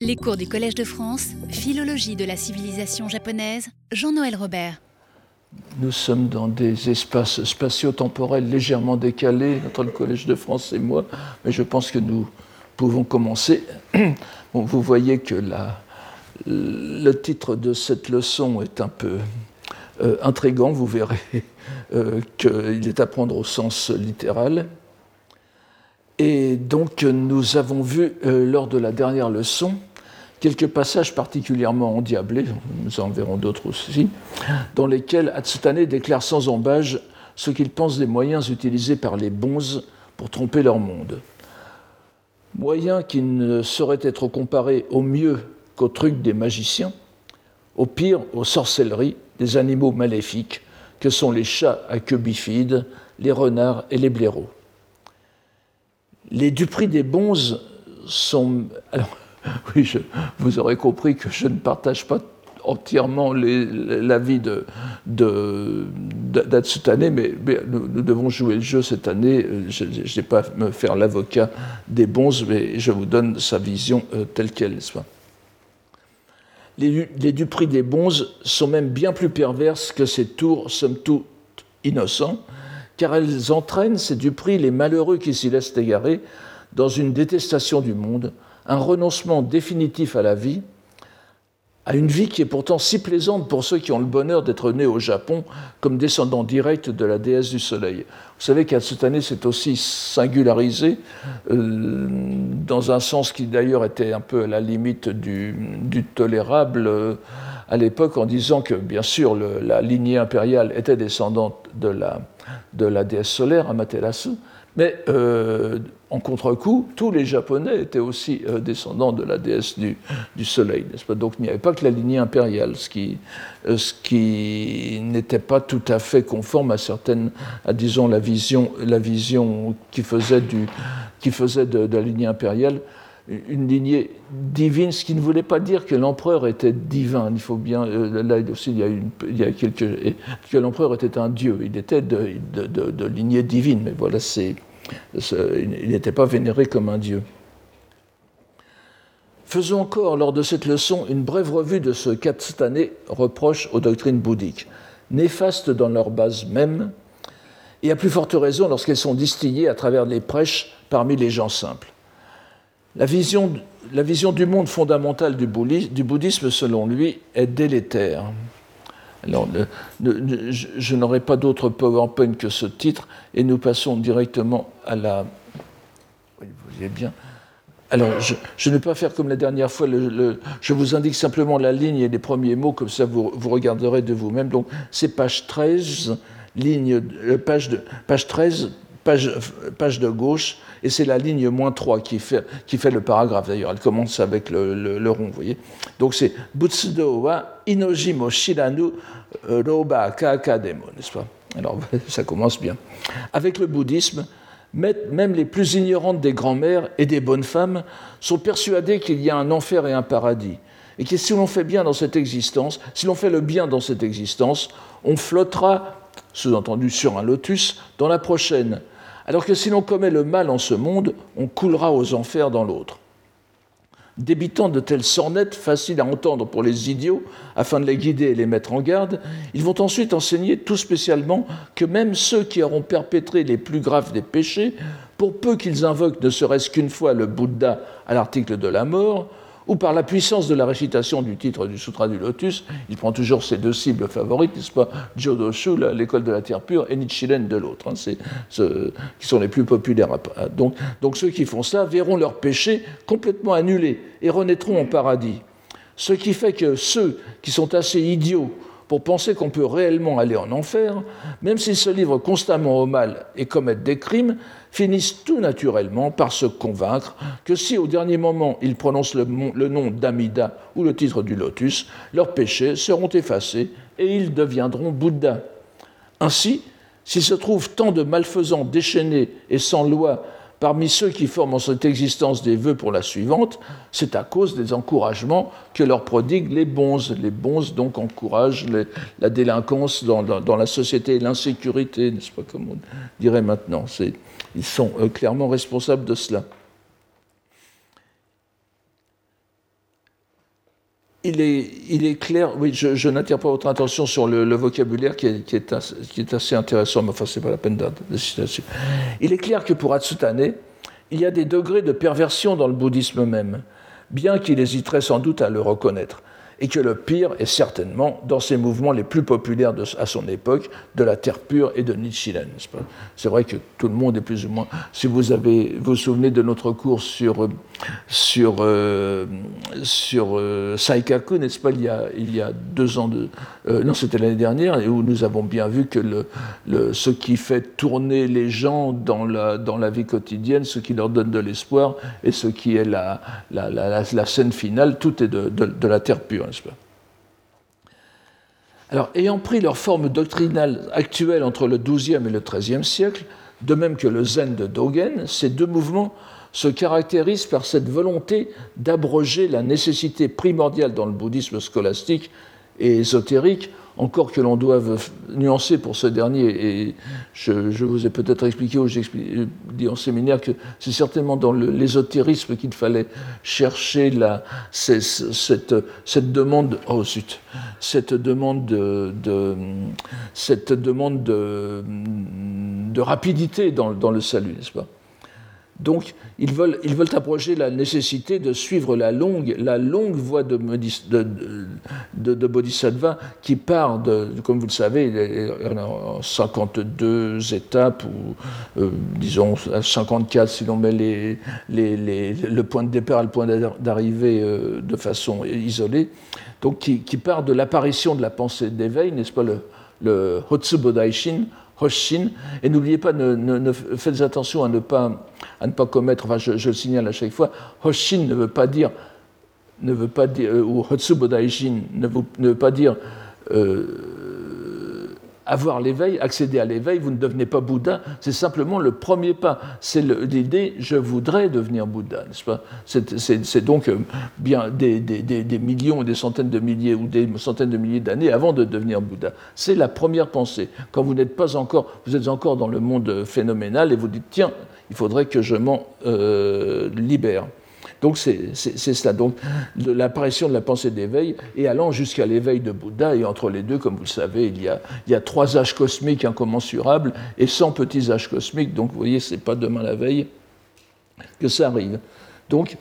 Les cours du Collège de France, Philologie de la civilisation japonaise, Jean-Noël Robert. Nous sommes dans des espaces spatio-temporels légèrement décalés entre le Collège de France et moi, mais je pense que nous pouvons commencer. vous voyez que le titre de cette leçon est un peu euh, intrigant, vous verrez euh, qu'il est à prendre au sens littéral. Et donc nous avons vu euh, lors de la dernière leçon quelques passages particulièrement endiablés, nous en verrons d'autres aussi, dans lesquels Hatsutane déclare sans embâge ce qu'il pense des moyens utilisés par les bonzes pour tromper leur monde. Moyens qui ne sauraient être comparés au mieux qu'aux trucs des magiciens, au pire aux sorcelleries des animaux maléfiques que sont les chats à queue bifide, les renards et les blaireaux. Les duperies des bonzes sont. oui, vous aurez compris que je ne partage pas entièrement l'avis de, d'Atsutane, mais, mais nous, devons jouer le jeu cette année. Je ne vais pas me faire l'avocat des bons, mais je vous donne sa vision euh, telle qu'elle soit. Les, les des bons sont même bien plus perverses que ces tours, somme toute innocents, car elles entraînent, ces duperies, les malheureux qui s'y laissent égarer, dans une détestation du monde, un renoncement définitif à la vie, à une vie qui est pourtant si plaisante pour ceux qui ont le bonheur d'être nés au Japon comme descendants directs de la déesse du soleil. Vous savez année s'est aussi singularisé euh, dans un sens qui d'ailleurs était un peu à la limite du, tolérable euh, à l'époque en disant que bien sûr la lignée impériale était descendante de la, de la déesse solaire, Amaterasu, mais euh, en contre-coup, tous les Japonais étaient aussi euh, descendants de la déesse du, soleil, n'est-ce pas? Donc il n'y avait pas que la lignée impériale, ce qui, euh, qui n'était pas tout à fait conforme à certaines, à disons la vision, la vision qui faisait, du, qui faisait de, la lignée impériale une lignée divine, ce qui ne voulait pas dire que l'empereur était divin. Il faut bien, là aussi, il y a, une, il quelques, que l'empereur était un dieu. Il était de, de, de lignée divine, mais voilà, c'est il n'était pas vénéré comme un dieu. Faisons encore, lors de cette leçon, une brève revue de ce qu'Atstane reproche aux doctrines bouddhiques, néfastes dans leur base même, et à plus forte raison lorsqu'elles sont distillées à travers les prêches parmi les gens simples. La vision du monde fondamental du bouddhisme, selon lui, est délétère. Alors, je, n'aurai pas d'autre PowerPoint que ce titre, et nous passons directement à la. Oui, vous voyez bien. Alors, je, ne vais pas faire comme la dernière fois, je vous indique simplement la ligne et les premiers mots, comme ça vous, vous regarderez de vous-même. Donc, c'est page 13, ligne, euh, page, de, page 13, page, de gauche, et c'est la ligne moins 3 qui fait, qui fait le paragraphe d'ailleurs. Elle commence avec le, rond, vous voyez. Donc c'est Butsudo wa Inoji mo Shiranu euh, Roba Kakademo, n'est-ce pas? Alors ça commence bien. Avec le bouddhisme, même les plus ignorantes des grands-mères et des bonnes femmes sont persuadées qu'il y a un enfer et un paradis. Et que si l'on fait bien dans cette existence, si l'on fait le bien dans cette existence, on flottera, sous-entendu sur un lotus, dans la prochaine, alors que si l'on commet le mal en ce monde, on coulera aux enfers dans l'autre. Débitant de telles sornettes faciles à entendre pour les idiots, afin de les guider et les mettre en garde, ils vont ensuite enseigner tout spécialement que même ceux qui auront perpétré les plus graves des péchés, pour peu qu'ils invoquent ne serait-ce qu'une fois le Bouddha à l'article de la mort, ou par la puissance de la récitation du titre du Sutra du Lotus, il prend toujours ses deux cibles favorites, n'est-ce pas? Jodoshu, l'école de la terre pure, et Nichiren de l'autre, hein, qui sont les plus populaires. Donc, donc ceux qui font ça verront leurs péchés complètement annulés et renaîtront en paradis. Ce qui fait que ceux qui sont assez idiots pour penser qu'on peut réellement aller en enfer, même s'ils se livrent constamment au mal et commettent des crimes, finissent tout naturellement par se convaincre que si au dernier moment ils prononcent le, nom d'Amida ou le titre du lotus, leurs péchés seront effacés et ils deviendront Bouddha. Ainsi, s'il se trouve tant de malfaisants déchaînés et sans loi Parmi ceux qui forment en cette existence des vœux pour la suivante, c'est à cause des encouragements que leur prodiguent les bons. Les bons donc encouragent la délinquance dans, la société et l'insécurité, n'est-ce pas comme on dirait maintenant. Ils sont euh, clairement responsables de cela. il est, il est, clair, oui, je, n'attire pas votre attention sur le, vocabulaire qui est, qui, est assez, intéressant, mais enfin, c'est pas la peine d'insister là-dessus. Il est clair que pour Atsutane, il y a des degrés de perversion dans le bouddhisme même, bien qu'il hésiterait sans doute à le reconnaître et que le pire est certainement dans ses mouvements les plus populaires à son époque, de la terre pure et de Nichiren. C'est vrai que tout le monde est plus ou moins. Si vous vous, souvenez de notre cours sur sur euh, sur euh, Saikaku, n'est-ce pas, il y a il y a deux ans de euh, non, c'était l'année dernière, où nous avons bien vu que ce qui fait tourner les gens dans la dans la vie quotidienne, ce qui leur donne de l'espoir, et ce qui est la la, scène finale, tout est de, de la terre pure. Alors, ayant pris leur forme doctrinale actuelle entre le XIIe et le XIIIe siècle, de même que le zen de Dogen, ces deux mouvements se caractérisent par cette volonté d'abroger la nécessité primordiale dans le bouddhisme scolastique et ésotérique encore que l'on doive nuancer pour ce dernier, et je, vous ai peut-être expliqué ou j'ai dit en séminaire que c'est certainement dans l'ésotérisme qu'il fallait chercher cette, demande, oh zut, cette demande de, cette demande de, rapidité dans le salut, n'est-ce pas? Donc, ils veulent, approcher la nécessité de suivre la longue, la longue voie de, Bodhisattva qui part, comme vous le savez, en 52 étapes, ou euh, disons 54 si l'on met le point de départ et le point d'arrivée euh, de façon isolée, donc qui, part de l'apparition de la pensée d'éveil, n'est-ce pas, le, le Hotsubodaishin, Hoshin. Et n'oubliez pas, ne, faites attention à ne pas, ne pas commettre, enfin je, le signale à chaque fois, Hoshin ne veut pas dire, ne veut pas dire euh, ou Hotsubodaishin ne, ne veut pas dire euh, avoir l'éveil, accéder à l'éveil, vous ne devenez pas Bouddha, c'est simplement le premier pas. C'est l'idée je voudrais devenir Bouddha, n'est-ce pas? C'est donc euh, bien des, des, millions, des centaines de milliers ou des centaines de milliers d'années avant de devenir Bouddha. C'est la première pensée. Quand vous n'êtes pas encore, vous êtes encore dans le monde phénoménal et vous dites tiens, il faudrait que je m'en euh, libère. Donc c'est cela. Donc l'apparition de la pensée d'éveil et allant jusqu'à l'éveil de Bouddha. Et entre les deux, comme vous le savez, il y a, trois âges cosmiques incommensurables et 100 petits âges cosmiques. Donc vous voyez, c'est pas demain la veille que ça arrive. Donc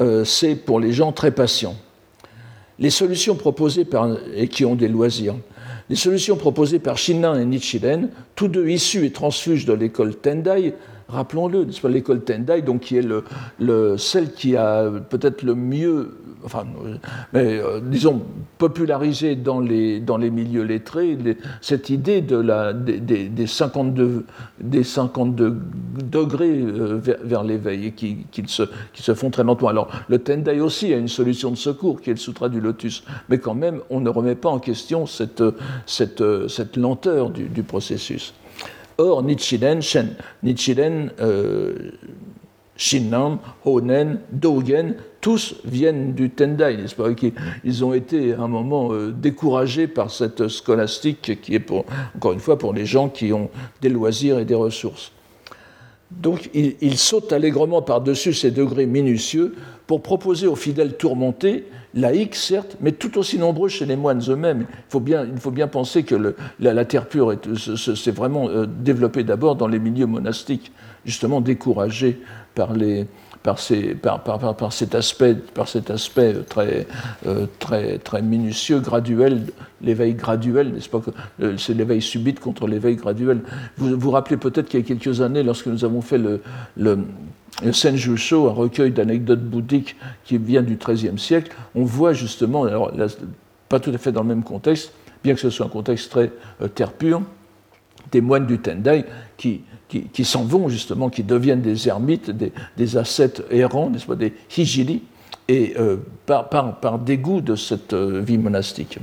euh, c'est pour les gens très patients. Les solutions proposées par, et qui ont des loisirs. Les solutions proposées par Shinran et Nichiren, tous deux issus et transfuges de l'école Tendai, rappelons-le, l'école Tendai, donc qui est le, le, celle qui a peut-être le mieux, enfin, mais, euh, disons, popularisé dans les, milieux lettrés cette idée des, des, 52, des 52 degrés euh, vers, l'éveil et qui, se, font très lentement. Alors, le Tendai aussi a une solution de secours qui est le Sutra du Lotus, mais quand même, on ne remet pas en question cette, lenteur du processus. Or, Nichiren, Shen, Nichiren, euh, Honen, Dogen, tous viennent du Tendai, Ils ont été à un moment euh, découragés par cette scolastique qui est, pour, encore une fois, pour les gens qui ont des loisirs et des ressources. Donc, ils il sautent allègrement par-dessus ces degrés minutieux pour proposer aux fidèles tourmentés laïcs, certes, mais tout aussi nombreux chez les moines eux-mêmes. Il faut bien, il faut bien penser que la, terre pure s'est vraiment euh, développée d'abord dans les milieux monastiques, justement découragés par, les, par, ces, par, par, par, cet aspect, par cet aspect très, euh, très, très minutieux, graduel, l'éveil graduel, n'est-ce pas euh, C'est l'éveil subite contre l'éveil graduel. Vous vous rappelez peut-être qu'il y a quelques années, lorsque nous avons fait le Senjusho, un recueil d'anecdotes bouddhiques qui vient du XIIIe siècle, on voit justement, pas tout à fait dans le même contexte, bien que ce soit un contexte très euh, terre pure, des moines du Tendai qui, s'en vont justement, qui deviennent des ermites, des, ascètes errants, n'est-ce pas, des hijili, et euh, par, par, dégoût de cette euh, vie monastique.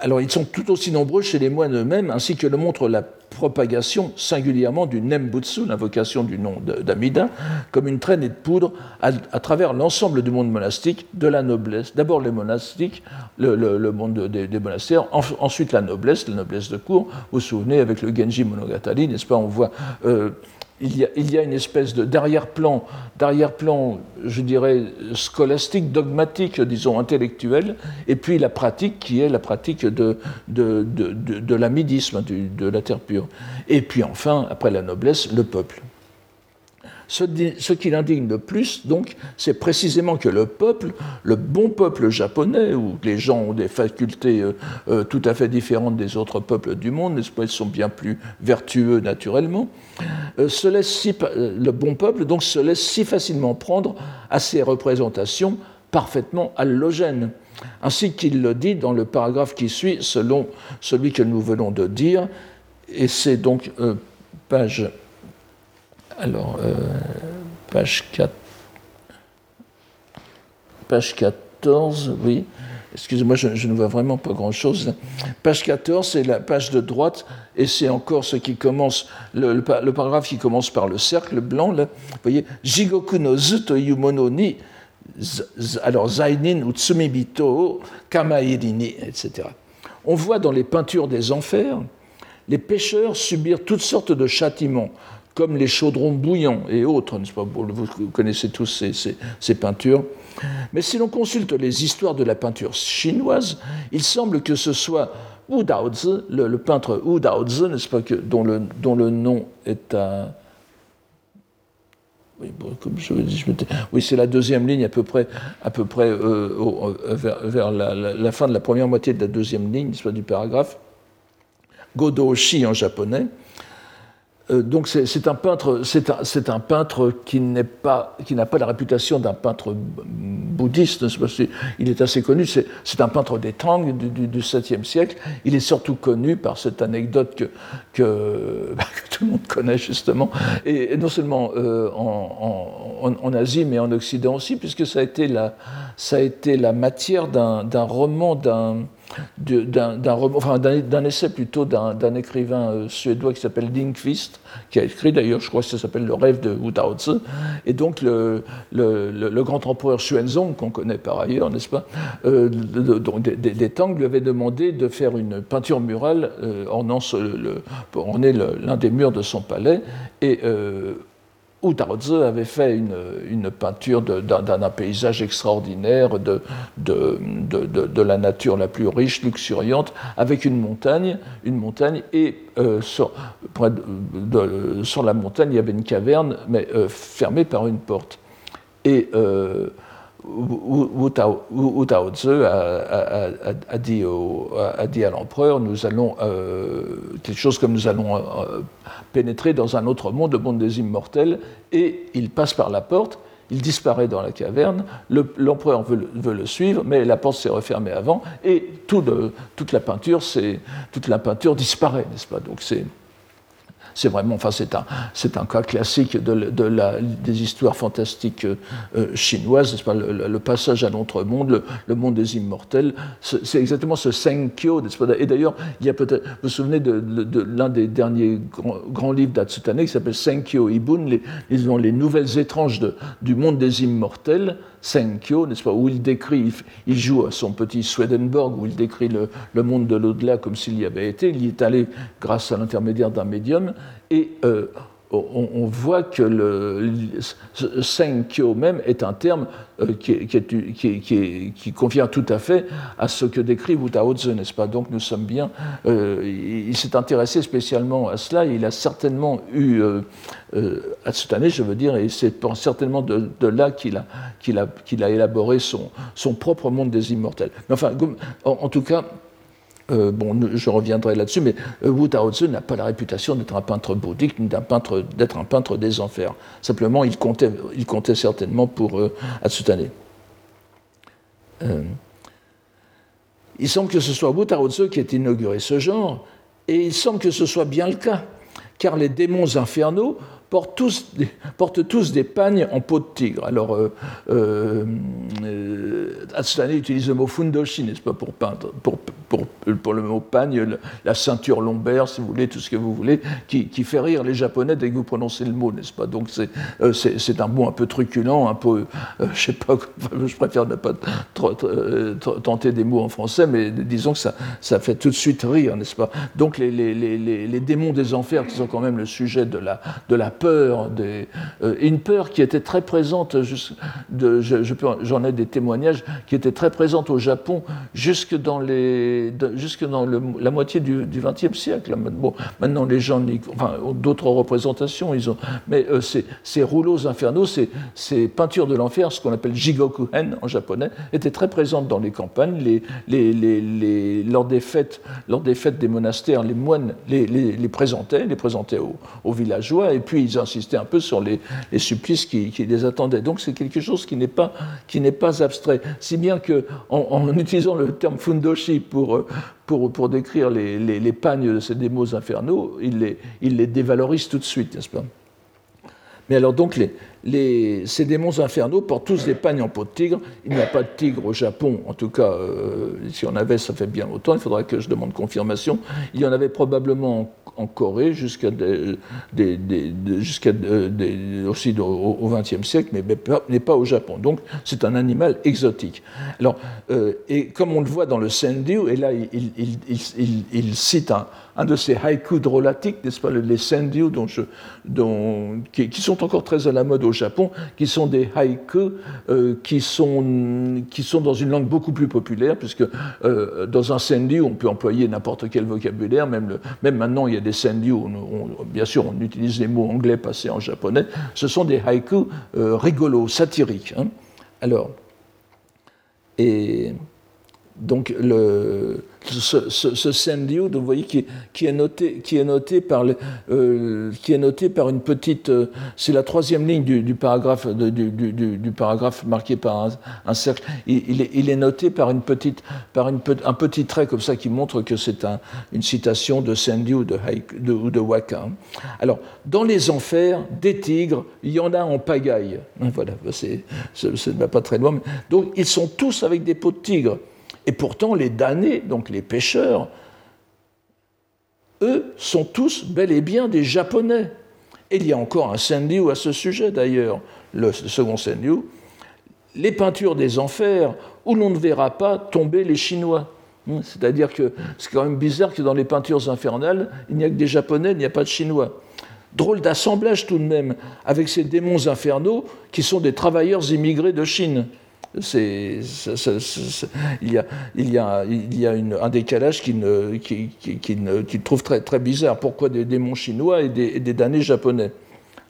Alors ils sont tout aussi nombreux chez les moines eux-mêmes, ainsi que le montre la propagation singulièrement du Nembutsu, l'invocation du nom d'Amida, comme une traînée de poudre à, travers l'ensemble du monde monastique, de la noblesse. D'abord les monastiques, le, monde des, monastères, ensuite la noblesse, la noblesse de cour. Vous vous souvenez avec le Genji Monogatari, n'est-ce pas On voit euh, il y, a, une espèce d'arrière-plan, d'arrière-plan, je dirais, scolastique, dogmatique, disons, intellectuel, et puis la pratique qui est la pratique de, de, de, de l'amidisme, de la terre pure. Et puis enfin, après la noblesse, le peuple. Ce, qui l'indigne le plus, donc, c'est précisément que le peuple, le bon peuple japonais, où les gens ont des facultés euh, euh, tout à fait différentes des autres peuples du monde, n'est-ce pas, ils sont bien plus vertueux naturellement, euh, se le bon peuple donc se laisse si facilement prendre à ces représentations parfaitement allogènes. Ainsi qu'il le dit dans le paragraphe qui suit, selon celui que nous venons de dire, et c'est donc page alors, euh, page, 4, page 14, oui. Excusez-moi, je, ne vois vraiment pas grand-chose. Page 14, c'est la page de droite, et c'est encore ce qui commence, le, paragraphe qui commence par le cercle blanc, là. Vous voyez, Jigoku no zuto yumono ni, alors Zainin utsumibito kamairini, etc. On voit dans les peintures des enfers les pêcheurs subir toutes sortes de châtiments comme les chaudrons bouillants et autres, n'est-ce pas? Vous connaissez tous ces, ces, peintures. Mais si l'on consulte les histoires de la peinture chinoise, il semble que ce soit Wu Daozi, le, peintre Wu Daozi, n'est-ce pas, que, dont, le, dont le nom est à. Oui, comme je je oui c'est la deuxième ligne à peu près, à peu près euh, vers, vers la, la, fin de la première moitié de la deuxième ligne, soit du paragraphe. Godo Shi en japonais. Euh, donc c'est un peintre, c'est un, un, peintre qui n'est pas, qui n'a pas la réputation d'un peintre bouddhiste. Il est assez connu. C'est un peintre des Tang du, du, 7e siècle. Il est surtout connu par cette anecdote que, que, bah, tout le monde connaît justement, et, non seulement euh, en, en, en, Asie mais en Occident aussi, puisque ça a été la, ça a été la matière d'un roman d'un d'un essai plutôt d'un écrivain euh, suédois qui s'appelle Lindqvist, qui a écrit d'ailleurs, je crois que ça s'appelle Le rêve de Wu. Et donc le, le, grand empereur Xuanzong, qu'on connaît par ailleurs, n'est-ce pas, euh, des, Tang lui avait demandé de faire une peinture murale euh, ornant l'un des murs de son palais. Et euh, où avait fait une, une peinture d'un paysage extraordinaire, de, de, de, la nature la plus riche, luxuriante, avec une montagne, une montagne et euh, sur, sur, la montagne, il y avait une caverne, mais euh, fermée par une porte. Et euh, Wu Taozi a, a, dit a, dit à l'empereur, nous allons, euh, quelque chose comme nous allons euh, pénétrer dans un autre monde, le monde des immortels, et il passe par la porte, il disparaît dans la caverne, l'empereur veut, veut, le suivre, mais la porte s'est refermée avant, et tout toute, la peinture, toute la peinture disparaît, n'est-ce pas? Donc c'est c'est vraiment, enfin, c'est un, cas classique de, la, des histoires fantastiques euh, chinoises, pas, le, passage à l'autre monde, le, monde des immortels. C'est exactement ce Senkyo, Et d'ailleurs, il y a peut-être, vous vous souvenez de, l'un des derniers grands, livres d'Atsutane qui s'appelle Senkyo Ibun, les, les, nouvelles étranges du monde des immortels. Senkyo, n'est-ce pas, où il décrit, il joue à son petit Swedenborg, où il décrit le, monde de l'au-delà comme s'il y avait été. Il y est allé grâce à l'intermédiaire d'un médium, et euh, on, voit que le, Senkyo même est un terme euh, qui, convient tout à fait à ce que décrit Wu Taozi, n'est-ce pas? Donc nous sommes bien. Euh, il, s'est intéressé spécialement à cela. il a certainement eu, à cette année, je veux dire, et c'est certainement de, là qu'il a, élaboré son, son propre monde des immortels. Mais enfin, en tout cas, euh, bon, je reviendrai là-dessus, mais euh, Wu n'a pas la réputation d'être un peintre bouddhique, ni d'être un peintre des enfers. Simplement, il comptait, certainement pour euh. Euh, il semble que ce soit Wu Taozi qui ait inauguré ce genre, et il semble que ce soit bien le cas, car les démons infernaux portent tous, des, pagnes en peau de tigre. Alors, euh, euh, euh utilise le mot fundoshi, n'est-ce pas, pour peindre, pour, le mot pagne, la ceinture lombaire, si vous voulez, tout ce que vous voulez, qui, fait rire les Japonais dès que vous prononcez le mot, n'est-ce pas? Donc euh, c'est un mot un peu truculent, un peu, euh, je sais pas, je préfère ne pas tenter des mots en français, mais disons que ça, fait tout de suite rire, n'est-ce pas? Donc les, démons des enfers, qui sont quand même le sujet de la, de la peur, des, une peur qui était très présente, j'en je, je, ai des témoignages, qui étaient très présente au Japon jusque dans, la moitié du XXe siècle. Bon, maintenant, les gens enfin, ont d'autres représentations, ils ont, mais euh, ces, rouleaux infernaux, ces, peintures de l'enfer, ce qu'on appelle jigokuhen en japonais, étaient très présentes dans les campagnes. Les, les, lors, des fêtes, lors des fêtes des monastères, les moines les, présentaient, les présentaient aux, villageois, et puis ils insistaient un peu sur les, supplices qui, les attendaient. Donc c'est quelque chose qui n'est pas, abstrait. Si bien que en, utilisant le terme fundoshi pour, euh, pour, décrire les, les, pagnes de ces démos infernaux, il les, il les dévalorise tout de suite, n'est-ce pas? Mais alors donc ces démons infernaux portent tous des pagnes en peau de tigre. Il n'y a pas de tigre au Japon, en tout cas, euh, si on avait, ça fait bien longtemps, il faudra que je demande confirmation. Il y en avait probablement en, Corée jusqu'à aussi au XXe siècle, mais n'est pas au Japon. Donc c'est un animal exotique. Alors, euh, et comme on le voit dans le Sendu, et là il cite un, un de ces haïkus drôlatiques, n'est-ce pas, les senryu, dont qui, sont encore très à la mode au Japon, qui sont des haïkus euh, qui, sont, qui sont dans une langue beaucoup plus populaire, puisque euh, dans un senryu, on peut employer n'importe quel vocabulaire, même, même maintenant il y a des senryu, bien sûr on utilise les mots anglais passés en japonais, ce sont des haïkus euh, rigolos, satiriques. Hein. Alors, et donc le, ce, ce, vous voyez, qui, est noté, qui, est noté par le, euh, qui est noté par une petite. Euh, c'est la troisième ligne du, paragraphe, du, paragraphe marqué par un, cercle. Il, est, noté par, une petite, par une, un petit trait comme ça qui montre que c'est un, une citation de Sandy ou de, ou de Waka. Hein. Alors, dans les enfers, des tigres, il y en a en pagaille. Voilà, c'est, ça ne va pas très loin. Donc, ils sont tous avec des peaux de tigre. Et pourtant, les damnés, donc les pêcheurs, eux sont tous bel et bien des Japonais. Et il y a encore un Senryu à ce sujet d'ailleurs, le second Senryu, les peintures des enfers où l'on ne verra pas tomber les Chinois. Hmm, c'est-à-dire que c'est quand même bizarre que dans les peintures infernales, il n'y a que des Japonais, il n'y a pas de Chinois. Drôle d'assemblage tout de même avec ces démons infernaux qui sont des travailleurs immigrés de Chine il y a, a un décalage qui, ne, trouve très, bizarre. Pourquoi des démons chinois et des, damnés japonais?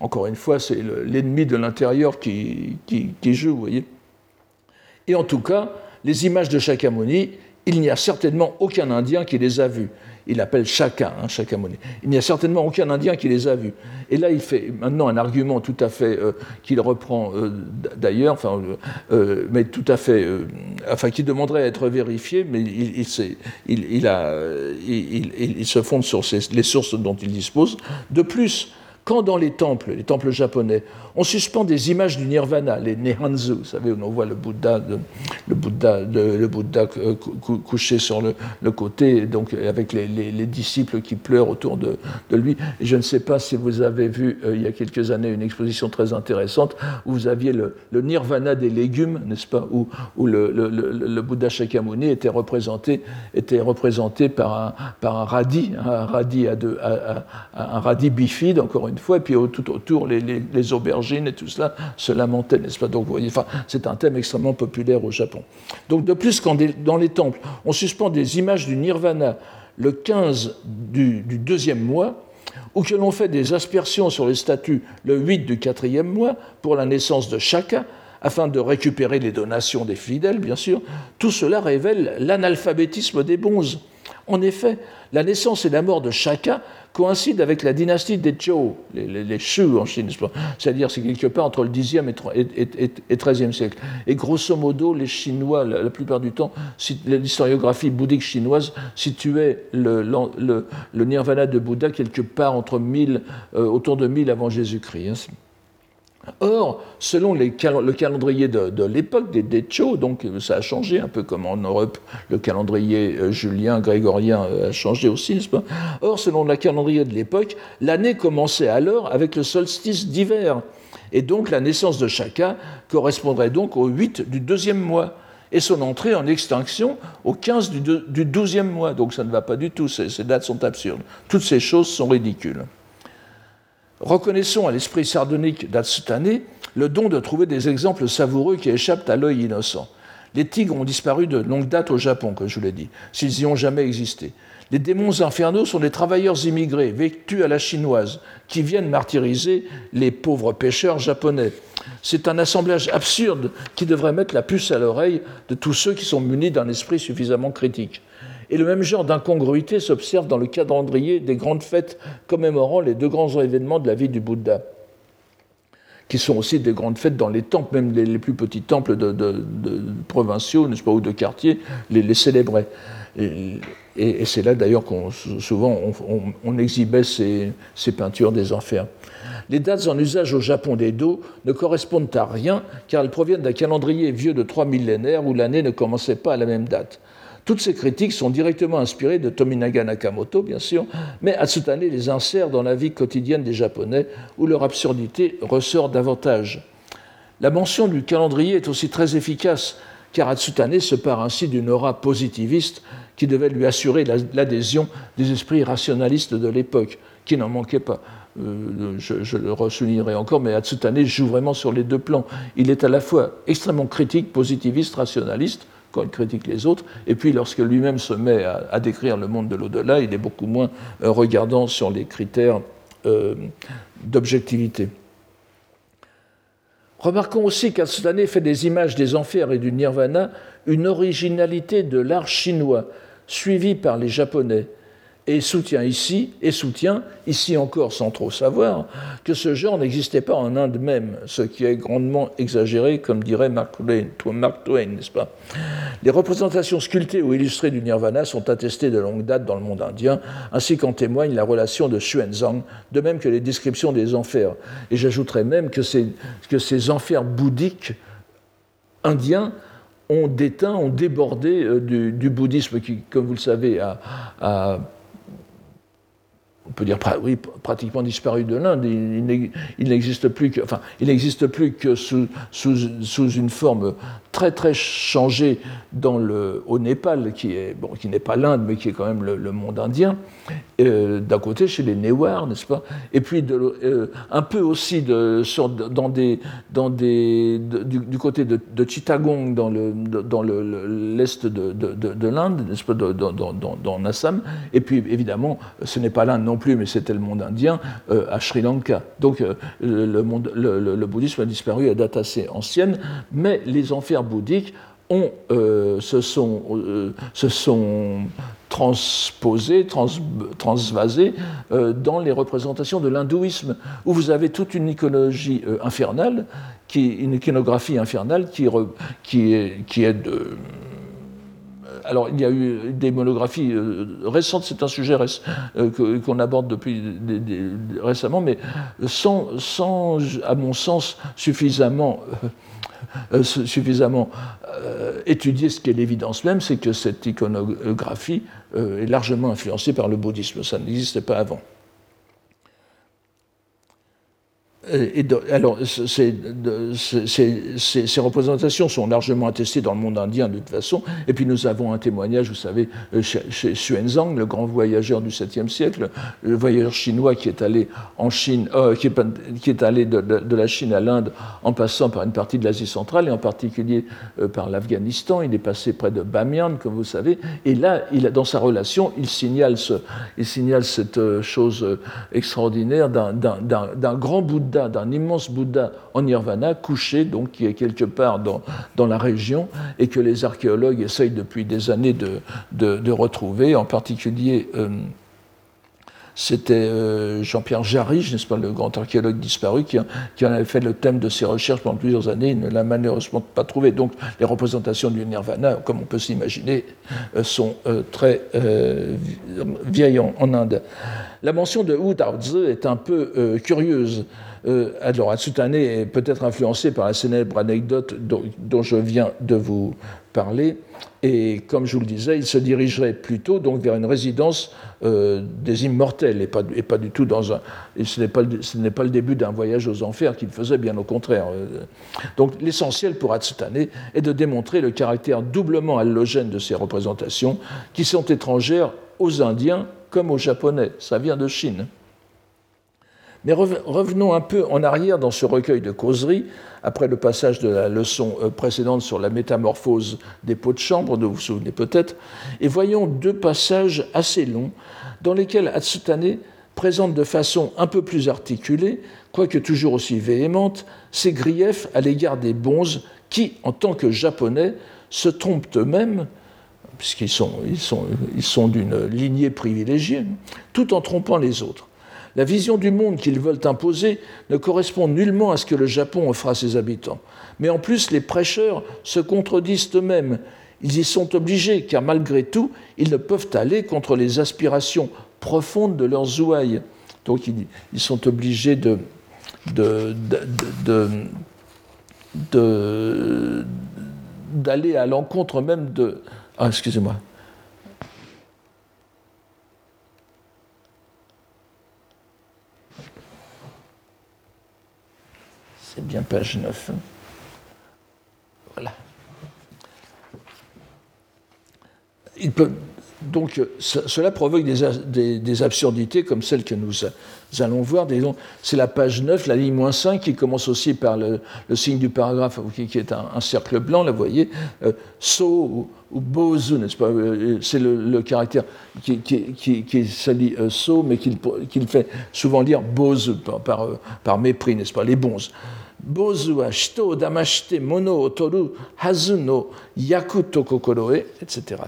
Encore une fois, c'est l'ennemi de l'intérieur qui, qui, joue, vous voyez. Et en tout cas, les images de Shakyamuni, il n'y a certainement aucun Indien qui les a vues il appelle chacun, hein, Il n'y a certainement aucun Indien qui les a vus. Et là, il fait maintenant un argument tout à fait euh, qu'il reprend euh, d'ailleurs, enfin, euh, mais tout à fait, enfin, qui demanderait à être vérifié, mais il, se fonde sur les sources dont il dispose. De plus, quand dans les temples, les temples japonais, on suspend des images du nirvana, les nehanzu, vous savez, où on voit le Bouddha, le Bouddha, le Bouddha couché sur le, côté, donc avec les, disciples qui pleurent autour de, lui. Je ne sais pas si vous avez vu euh, il y a quelques années une exposition très intéressante où vous aviez le, nirvana des légumes, n'est-ce pas, où, le, Bouddha Shakyamuni était représenté, était représenté par un, par un radis, un radis, un radis bifide, encore une fois, et puis tout autour, les, aubergines et tout cela se lamentaient, n'est-ce pas? Donc, vous voyez, c'est un thème extrêmement populaire au Japon. Donc, de plus, quand dans les temples, on suspend des images du nirvana le 15 du, deuxième mois, ou que l'on fait des aspersions sur les statues le 8 du quatrième mois pour la naissance de Shaka, afin de récupérer les donations des fidèles, bien sûr, tout cela révèle l'analphabétisme des bonzes. En effet, la naissance et la mort de Shaka coïncide avec la dynastie des Zhou, les, les, Shu en Chine, c'est-à-dire c'est quelque part entre le Xe et, XIIIe siècle. Et grosso modo, les Chinois, la, plupart du temps, l'historiographie bouddhique chinoise situait le, nirvana de Bouddha quelque part entre 1000, euh, autour de 1000 avant Jésus-Christ. Hein. Or, selon le calendrier de, l'époque des Decho, donc ça a changé un peu comme en Europe, le calendrier euh, julien, grégorien euh, a changé aussi, n'est-ce pas? Or, selon le calendrier de l'époque, l'année commençait alors avec le solstice d'hiver. Et donc la naissance de Chaka correspondrait donc au 8 du deuxième mois et son entrée en extinction au 15 du, douzième mois. Donc ça ne va pas du tout, ces dates sont absurdes. Toutes ces choses sont ridicules. Reconnaissons à l'esprit sardonique d'Atsutane le don de trouver des exemples savoureux qui échappent à l'œil innocent. Les tigres ont disparu de longue date au Japon, comme je vous l'ai dit, s'ils y ont jamais existé. Les démons infernaux sont des travailleurs immigrés, vêtus à la chinoise, qui viennent martyriser les pauvres pêcheurs japonais. C'est un assemblage absurde qui devrait mettre la puce à l'oreille de tous ceux qui sont munis d'un esprit suffisamment critique. Et le même genre d'incongruité s'observe dans le calendrier des grandes fêtes commémorant les deux grands événements de la vie du Bouddha, qui sont aussi des grandes fêtes dans les temples, même les, plus petits temples provinciaux, n'est-ce pas, ou de quartiers, les, célébraient. Et, c'est là d'ailleurs qu'on souvent on, exhibait ces, ces, peintures des enfers. Les dates en usage au Japon d'Edo ne correspondent à rien car elles proviennent d'un calendrier vieux de trois millénaires où l'année ne commençait pas à la même date. Toutes ces critiques sont directement inspirées de Tominaga Nakamoto, bien sûr, mais Atsutane les insère dans la vie quotidienne des Japonais, où leur absurdité ressort davantage. La mention du calendrier est aussi très efficace, car Atsutane se part ainsi d'une aura positiviste qui devait lui assurer l'adhésion des esprits rationalistes de l'époque, qui n'en manquaient pas. Euh, je, le ressoulignerai encore, mais Atsutane joue vraiment sur les deux plans. Il est à la fois extrêmement critique, positiviste, rationaliste, quand il critique les autres, et puis lorsque lui-même se met à, décrire le monde de l'au-delà, il est beaucoup moins euh, regardant sur les critères euh, d'objectivité. Remarquons aussi qu'Atsutane fait des images des enfers et du nirvana une originalité de l'art chinois, suivie par les Japonais, et soutient ici, et soutient ici encore sans trop savoir, que ce genre n'existait pas en Inde même, ce qui est grandement exagéré, comme dirait Mark Twain, n'est-ce pas? Les représentations sculptées ou illustrées du nirvana sont attestées de longue date dans le monde indien, ainsi qu'en témoigne la relation de Xuanzang, de même que les descriptions des enfers. Et j'ajouterais même que ces, que ces enfers bouddhiques indiens ont déteint, ont débordé euh, du, bouddhisme qui, comme vous le savez, a on peut dire oui, pratiquement disparu de l'Inde. Il, n'existe plus que, enfin, il n'existe plus que sous, sous, une forme très très changée dans le, au Népal, qui est bon, qui n'est pas l'Inde, mais qui est quand même le, monde indien. Euh, d'un côté, chez les Newars, n'est-ce pas? Et puis euh, un peu aussi de, dans des, du, côté de, Chittagong, dans le, dans l'est de, de, l'Inde, n'est-ce pas, dans, dans, dans, Assam. Et puis évidemment, ce n'est pas l'Inde non plus, mais c'était le monde indien, euh, à Sri Lanka. Donc le, monde, le, bouddhisme a disparu à date assez ancienne, mais les enfers bouddhiques ont, euh, se, sont, se sont transposés, transvasés dans les représentations de l'hindouisme, où vous avez toute une iconologie infernale, qui, une iconographie infernale qui, qui, est, qui est de alors, il y a eu des monographies euh, récentes, c'est un sujet euh, qu'on aborde depuis récemment, mais sans, sans, à mon sens, suffisamment, euh, suffisamment étudier ce qu'est l'évidence même, c'est que cette iconographie est largement influencée par le bouddhisme. Ça n'existait pas avant. Et alors, ces, représentations sont largement attestées dans le monde indien de toute façon. Et puis nous avons un témoignage, vous savez, euh, chez, Xuanzang, le grand voyageur du 7e siècle, le voyageur chinois qui est allé euh, de, la Chine à l'Inde en passant par une partie de l'Asie centrale et en particulier euh, par l'Afghanistan. Il est passé près de Bamiyan, comme vous savez. Et là, dans sa relation, il signale, ce, il signale cette chose extraordinaire d'un grand Bouddha d'un immense Bouddha en nirvana, couché, donc qui est quelque part dans, dans la région, et que les archéologues essayent depuis des années de, de, retrouver, en particulier. Euh, c'était euh, Jean-Pierre Jarry, n'est-ce pas, le grand archéologue disparu, qui, qui, en avait fait le thème de ses recherches pendant plusieurs années. Il ne l'a malheureusement pas trouvé. Donc, les représentations du nirvana, comme on peut s'imaginer, euh, sont très vieilles en, Inde. La mention de Wu Taozi est un peu curieuse Euh, alors, Atsutane est peut-être influencé par la célèbre anecdote dont, je viens de vous parler, et comme je vous le disais, il se dirigerait plutôt donc vers une résidence euh, des immortels, et pas, du tout dans un. Ce n'est pas, le début d'un voyage aux enfers qu'il faisait, bien au contraire. Euh. Donc, l'essentiel pour Atsutane est de démontrer le caractère doublement allogène de ces représentations, qui sont étrangères aux Indiens comme aux Japonais. Ça vient de Chine. Mais revenons un peu en arrière dans ce recueil de causeries, après le passage de la leçon euh, précédente sur la métamorphose des pots de chambre, dont vous vous souvenez peut-être, et voyons deux passages assez longs dans lesquels Atsutane présente de façon un peu plus articulée, quoique toujours aussi véhémente, ses griefs à l'égard des bonzes qui, en tant que japonais, se trompent eux-mêmes, puisqu'ils sont, d'une lignée privilégiée, tout en trompant les autres. La vision du monde qu'ils veulent imposer ne correspond nullement à ce que le Japon offre à ses habitants. Mais en plus, les prêcheurs se contredisent eux-mêmes. Ils y sont obligés, car malgré tout, ils ne peuvent aller contre les aspirations profondes de leurs ouailles. Donc ils, sont obligés d'aller à l'encontre même de... Ah, excusez-moi. C'est bien page 9. Voilà. Il peut, donc cela provoque des, absurdités comme celles que nous allons voir. C'est la page 9, la ligne moins 5, qui commence aussi par le, signe du paragraphe, qui, est un, cercle blanc, là vous voyez, euh, so ou, bozu, n'est-ce pas euh, C'est le, caractère qui, qui, s'allie euh, so, mais qu'il fait souvent lire bozu par, par, par mépris, n'est-ce pas Les bons. Bozu wa shito damashite mono o toru hazu no yaku to kokoroe, etc.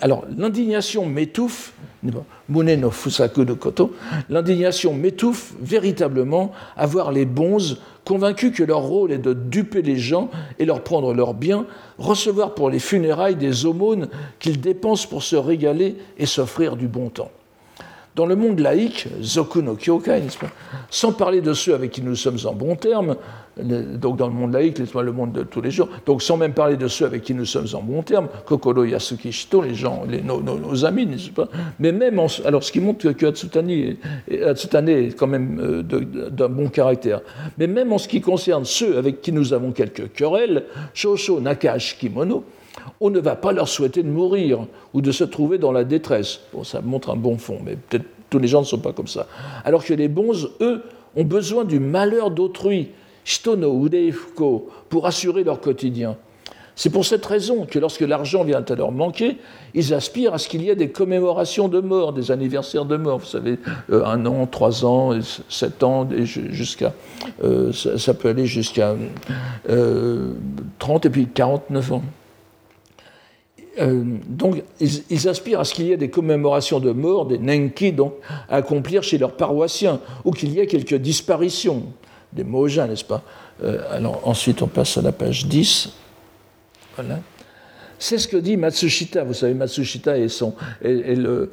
Alors, l'indignation m'étouffe, no fusaku de koto, l'indignation m'étouffe véritablement à voir les bonzes convaincus que leur rôle est de duper les gens et leur prendre leurs biens, recevoir pour les funérailles des aumônes qu'ils dépensent pour se régaler et s'offrir du bon temps. Dans le monde laïque, Zoku no Kyokai, sans parler de ceux avec qui nous sommes en bon terme, donc dans le monde laïque, le monde de tous les jours, donc sans même parler de ceux avec qui nous sommes en bon terme, Kokoro Yasuki Shito, les gens, les, nos, amis, n'est-ce pas? Mais même, alors ce qui montre que Hatsutane est, quand même euh, d'un bon caractère, mais même en ce qui concerne ceux avec qui nous avons quelques querelles, Shosho Nakash Kimono, on ne va pas leur souhaiter de mourir ou de se trouver dans la détresse. Bon, ça montre un bon fond, mais peut-être tous les gens ne sont pas comme ça. Alors que les bons, eux, ont besoin du malheur d'autrui, shitono udefuko, pour assurer leur quotidien. C'est pour cette raison que lorsque l'argent vient à leur manquer, ils aspirent à ce qu'il y ait des commémorations de mort, des anniversaires de mort. Vous savez, euh, un an, trois ans, sept ans, jusqu'à, euh, ça, peut aller jusqu'à 30 euh, et puis 49 ans. Euh, donc, ils, aspirent à ce qu'il y ait des commémorations de mort, des nenki, donc, à accomplir chez leurs paroissiens, ou qu'il y ait quelques disparitions, des mojas, n'est-ce pas? Euh, Alors, ensuite, on passe à la page 10. Voilà. C'est ce que dit Matsushita. Vous savez, Matsushita est, son, le,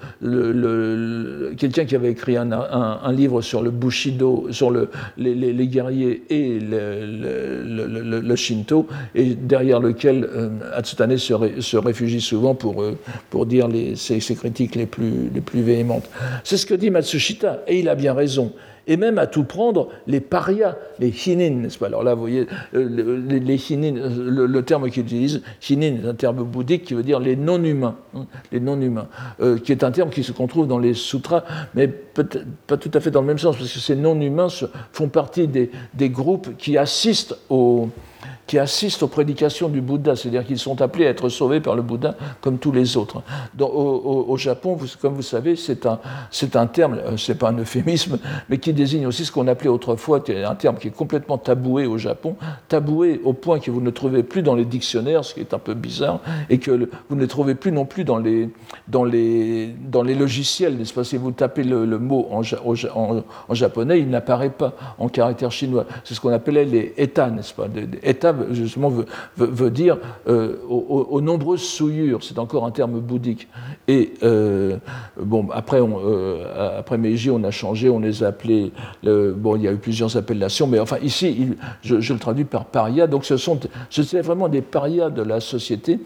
quelqu'un qui avait écrit un, livre sur le Bushido, sur le, les, guerriers et le, Shinto, et derrière lequel euh, Atsutane se, réfugie souvent pour, euh, pour dire les, ses, ses, critiques les plus, les plus véhémentes. C'est ce que dit Matsushita, et il a bien raison et même à tout prendre les parias, les hinin, n'est-ce pas? Alors là, vous voyez, euh, les, euh, le, terme qu'il utilise, hinin, est un terme bouddhique qui veut dire les non-humains, hein, les non-humains, euh, qui est un terme qui se trouve dans les sutras, mais pas tout à fait dans le même sens, parce que ces non-humains font partie des groupes qui assistent aux qui assistent aux prédications du Bouddha, c'est-à-dire qu'ils sont appelés à être sauvés par le Bouddha comme tous les autres. au, Japon, comme vous savez, c'est un, un, terme, euh, c'est pas un euphémisme, mais qui désigne aussi ce qu'on appelait autrefois, un terme qui est complètement taboué au Japon, taboué au point que vous ne trouvez plus dans les dictionnaires, ce qui est un peu bizarre, et que vous ne trouvez plus non plus dans les, dans les, dans les logiciels, n'est-ce pas? Si vous tapez le, mot en, en, japonais, il n'apparaît pas en caractère chinois. C'est ce qu'on appelait les états, n'est-ce pas? Justement, veut, dire aux, nombreuses souillures. C'est encore un terme bouddhique. Et bon, après, on, après Meiji, on a changé, on les a appelés. bon, il y a eu plusieurs appellations, mais enfin, ici, je, le traduis par paria. Donc, ce sont, c'est vraiment des parias de la société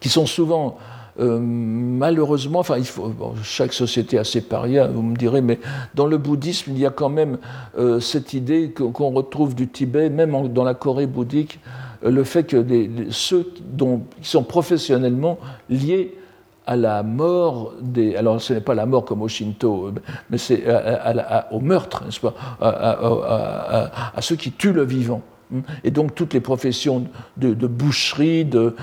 qui sont souvent euh, malheureusement, il faut, chaque société a ses parias, vous me direz, mais dans le bouddhisme, il y a quand même euh, cette idée qu'on retrouve du Tibet, même dans la Corée bouddhique, euh, le fait que ceux qui sont professionnellement liés à la mort. Alors, ce n'est pas la mort comme au Shinto, mais c'est au meurtre, à, ceux qui tuent le vivant. Et donc toutes les professions de, boucherie, de,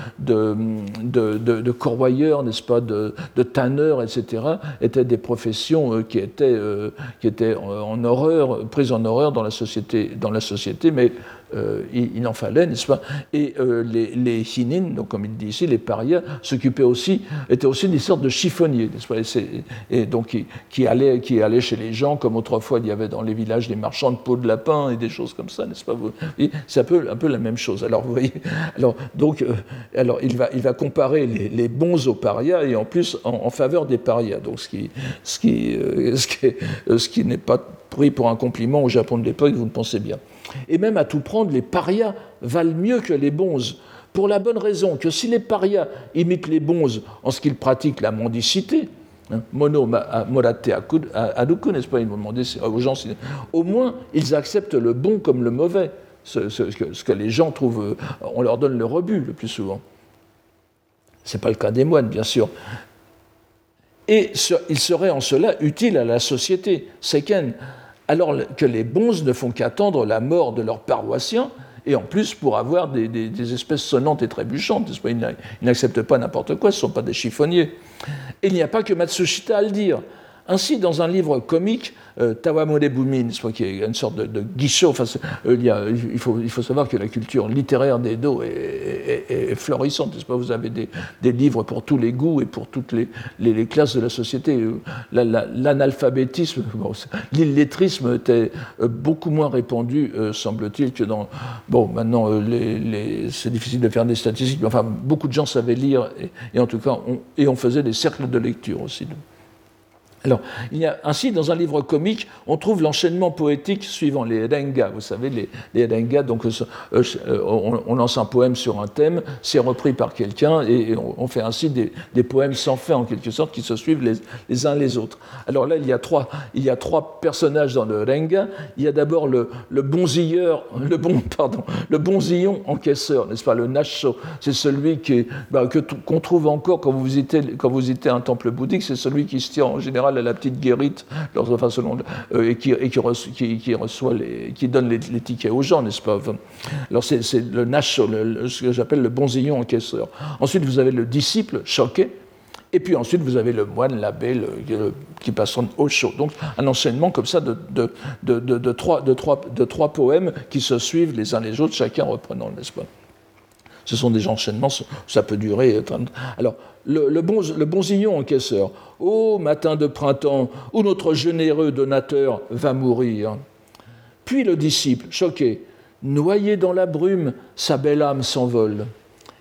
corroyeurs, n'est-ce pas, de, tanneurs, etc., étaient des professions euh, qui étaient, euh, en horreur, prises en horreur dans la société, dans la société mais euh, il, en fallait, n'est-ce pas? Et euh, les, les hinin, donc comme il dit ici, les parias, s'occupaient aussi, étaient aussi des sortes de chiffonniers, n'est-ce pas? Et, donc qui, allaient, qui allaient chez les gens, comme autrefois il y avait dans les villages des marchands de peau de lapin et des choses comme ça, n'est-ce pas? C'est un peu, un peu la même chose. Alors vous voyez, alors, donc, euh, alors il, va, il va comparer les, bons aux parias et en plus en, faveur des parias, donc ce qui, ce qui, ce qui, ce qui n'est pas pris pour un compliment au Japon de l'époque, vous le pensez bien. Et même à tout prendre, les parias valent mieux que les bonzes, pour la bonne raison que si les parias imitent les bonzes en ce qu'ils pratiquent la mendicité, hein, mono morate n'est-ce pas Ils m'ont demandé aux gens, au moins ils acceptent le bon comme le mauvais, ce, que, les gens trouvent, on leur donne le rebut le plus souvent. Ce n'est pas le cas des moines, bien sûr. Et ils seraient en cela utiles à la société. Alors que les bons ne font qu'attendre la mort de leurs paroissiens, et en plus pour avoir des, espèces sonnantes et trébuchantes. Ils n'acceptent pas n'importe quoi, ce ne sont pas des chiffonniers. Et il n'y a pas que Matsushita à le dire. Ainsi, dans un livre comique, euh, Tawamode Bumin, qui est une sorte de, guichot, enfin, euh, il, faut, savoir que la culture littéraire d'Edo est, est, florissante. Pas? Vous avez des, des, livres pour tous les goûts et pour toutes les, classes de la société. Euh, l'analphabétisme, l'illettrisme était euh, beaucoup moins répandu, semble-t-il, que dans. Bon, maintenant, c'est difficile de faire des statistiques, mais enfin, beaucoup de gens savaient lire, et, et en tout cas, on, et on faisait des cercles de lecture aussi. Alors, il y a, ainsi, dans un livre comique, on trouve l'enchaînement poétique suivant les rengas. Vous savez, les, les donc, euh, euh, on, lance un poème sur un thème, c'est repris par quelqu'un, et on, fait ainsi des, poèmes sans fin, en quelque sorte, qui se suivent les, uns les autres. Alors là, il y a trois, il y a trois personnages dans le renga. Il y a d'abord le, le bonzilleur, le bon, pardon, le bonzillon encaisseur, n'est-ce pas, le nacho. C'est celui bah, qu'on trouve encore quand vous visitez, quand vous visitez un temple bouddhique, c'est celui qui se tient en général la petite guérite, enfin, selon, euh, et, qui, reçoit, qui, donne les, tickets aux gens, n'est-ce pas? Alors c'est le nacho, ce que j'appelle le bonzillon encaisseur. Ensuite, vous avez le disciple choqué, et puis ensuite, vous avez le moine, l'abbé, qui passe au chaud. Donc, un enseignement comme ça de trois poèmes qui se suivent les uns les autres, chacun reprenant, n'est-ce pas? Ce sont des enchaînements, ça peut durer. Alors, le, bon, bonzillon encaisseur. Ô matin de printemps, où notre généreux donateur va mourir. Puis le disciple, choqué, noyé dans la brume, sa belle âme s'envole.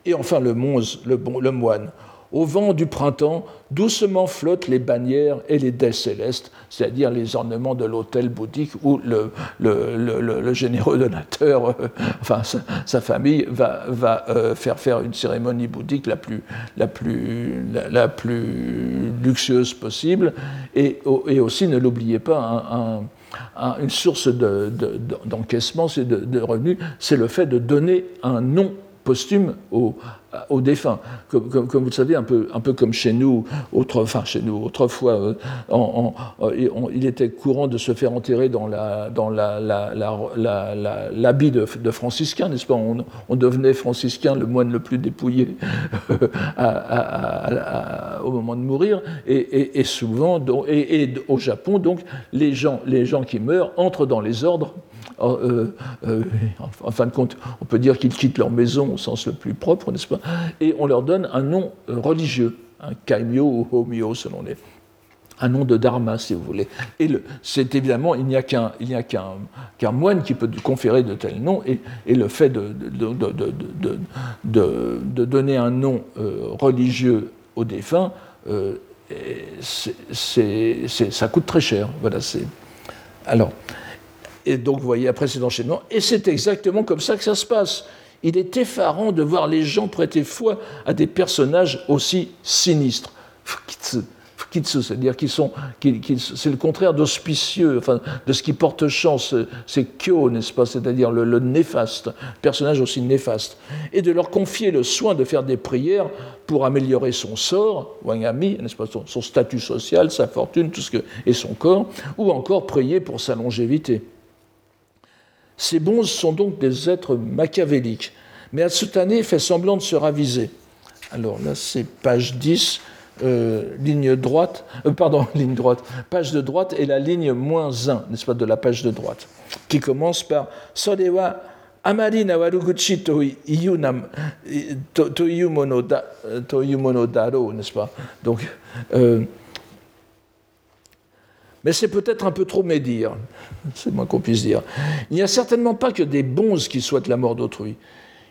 Et enfin le, monze, le, le moine, au vent du printemps, doucement flottent les bannières et les dais célestes, c'est-à-dire les ornements de l'hôtel bouddhique où le, généreux donateur, euh, enfin sa, famille, va, euh, faire faire une cérémonie bouddhique la plus, luxueuse possible. Et, et aussi, ne l'oubliez pas, une source d'encaissement, de, de, de revenus, c'est le fait de donner un nom posthume au, aux défunts. Comme, vous le savez, un peu, un peu comme chez nous, enfin chez nous, autrefois, euh, euh, il était courant de se faire enterrer dans l'habit dans la, la, de, franciscain, n'est-ce pas? On, devenait franciscain, le moine le plus dépouillé au moment de mourir, et, souvent, et, au Japon, donc, les gens, les gens qui meurent entrent dans les ordres euh, euh, en fin de compte, on peut dire qu'ils quittent leur maison au sens le plus propre, n'est-ce pas Et on leur donne un nom religieux, un kaimyo ou homyo selon les. un nom de dharma, si vous voulez. Et c'est évidemment, il n'y a qu'un moine qui peut conférer de tels noms, et, le fait de, donner un nom euh, religieux aux défunts, euh, ça coûte très cher. Voilà, c'est. Alors, et donc vous voyez après cet enchaînement, et c'est exactement comme ça que ça se passe. Il est effarant de voir les gens prêter foi à des personnages aussi sinistres c'est-à-dire qu'ils sont, c'est le contraire d'auspicieux, enfin, de ce qui porte chance, c'est kyo, n'est-ce pas, c'est-à-dire le, néfaste, personnage aussi néfaste, et de leur confier le soin de faire des prières pour améliorer son sort, wangami, n'est-ce pas, son, statut social, sa fortune, tout ce que, et son corps, ou encore prier pour sa longévité. Ces bons sont donc des êtres machiavéliques, mais Atsutane fait semblant de se raviser. Alors là, c'est page 10 euh, ligne droite, euh, pardon, ligne droite, page de droite et la ligne moins 1, n'est-ce pas, de la page de droite, qui commence par Sodewa Amari Nawaruguchi to iyu monodaro, n'est-ce pas? Donc, euh, mais c'est peut-être un peu trop médire, c'est moins qu'on puisse dire. Il n'y a certainement pas que des bons qui souhaitent la mort d'autrui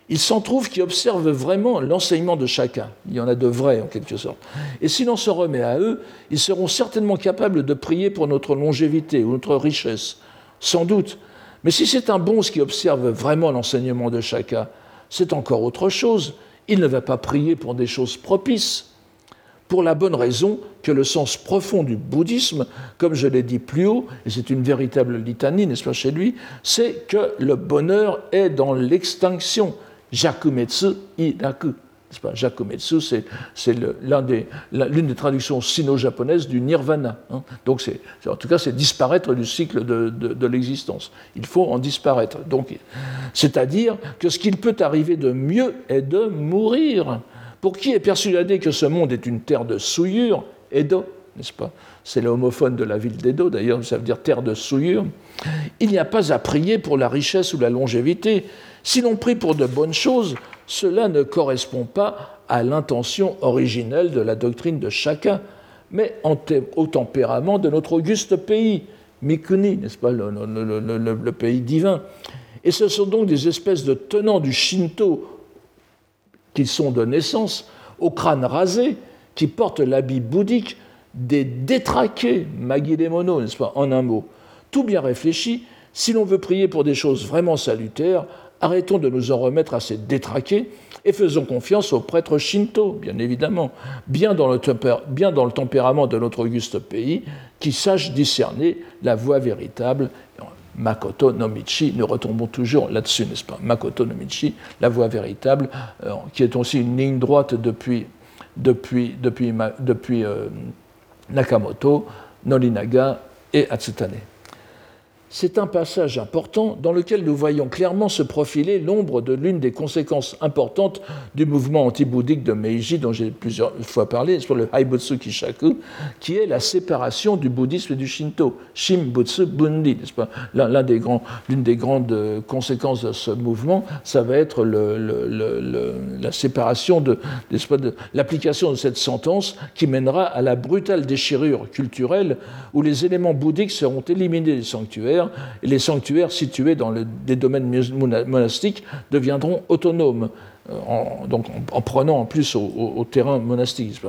il s'en trouve qui observent vraiment l'enseignement de chacun. Il y en a de vrais, en quelque sorte. Et si l'on se remet à eux, ils seront certainement capables de prier pour notre longévité ou notre richesse. Sans doute. Mais si c'est un bon qui observe vraiment l'enseignement de chacun, c'est encore autre chose. Il ne va pas prier pour des choses propices. Pour la bonne raison que le sens profond du bouddhisme, comme je l'ai dit plus haut, et c'est une véritable litanie, n'est-ce pas, chez lui, c'est que le bonheur est dans l'extinction Jakumetsu Iraku. Jakumetsu, c'est l'une des, traductions sino-japonaises du nirvana. Hein. Donc, en tout cas, c'est disparaître du cycle de, l'existence. Il faut en disparaître. c'est-à-dire que ce qu'il peut arriver de mieux est de mourir. Pour qui est persuadé que ce monde est une terre de souillure, Edo, n'est-ce pas? C'est l'homophone de la ville d'Edo, d'ailleurs, ça veut dire terre de souillure. Il n'y a pas à prier pour la richesse ou la longévité, si l'on prie pour de bonnes choses, cela ne correspond pas à l'intention originelle de la doctrine de chacun, mais au tempérament de notre auguste pays, Mikuni, n'est-ce pas, le, pays divin. Et ce sont donc des espèces de tenants du Shinto qui sont de naissance, au crâne rasé, qui portent l'habit bouddhique, des détraqués, Magilemono, n'est-ce pas, en un mot. Tout bien réfléchi, si l'on veut prier pour des choses vraiment salutaires, Arrêtons de nous en remettre à ces détraqués et faisons confiance aux prêtres shinto, bien évidemment, bien dans, le bien dans le tempérament de notre auguste pays, qui sachent discerner la voie véritable. Makoto no Michi, nous retombons toujours là-dessus, n'est-ce pas? Makoto no Michi, la voie véritable, euh, qui est aussi une ligne droite depuis, depuis, depuis, depuis euh, Nakamoto, Norinaga et Atsutane c'est un passage important dans lequel nous voyons clairement se profiler l'ombre de l'une des conséquences importantes du mouvement anti-bouddhique de Meiji, dont j'ai plusieurs fois parlé, sur le Haibutsu Kishaku, qui est la séparation du bouddhisme et du Shinto, Shimbutsu Bundi, n'est-ce pas? L'une des grandes conséquences de ce mouvement, ça va être la séparation de l'application de cette sentence qui mènera à la brutale déchirure culturelle où les éléments bouddhiques seront éliminés des sanctuaires les sanctuaires situés dans des domaines monastiques deviendront autonomes, euh, en, prenant en plus au, terrain monastique.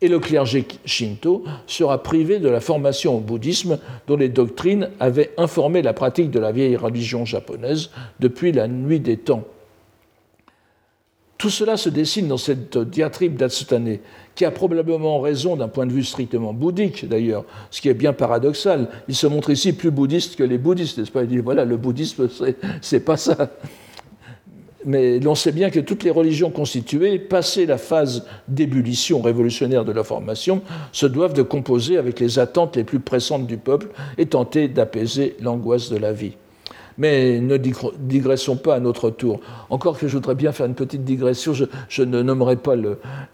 Et le clergé shinto sera privé de la formation au bouddhisme dont les doctrines avaient informé la pratique de la vieille religion japonaise depuis la nuit des temps. Tout cela se dessine dans cette diatribe d'Atsutane, qui a probablement raison d'un point de vue strictement bouddhique d'ailleurs, ce qui est bien paradoxal. Il se montre ici plus bouddhiste que les bouddhistes, n'est-ce pas? Il dit voilà, le bouddhisme, c'est pas ça. Mais l'on sait bien que toutes les religions constituées, passées la phase d'ébullition révolutionnaire de la formation, se doivent de composer avec les attentes les plus pressantes du peuple et tenter d'apaiser l'angoisse de la vie. Mais ne digressons pas à notre tour. Encore que je voudrais bien faire une petite digression, je, ne nommerai pas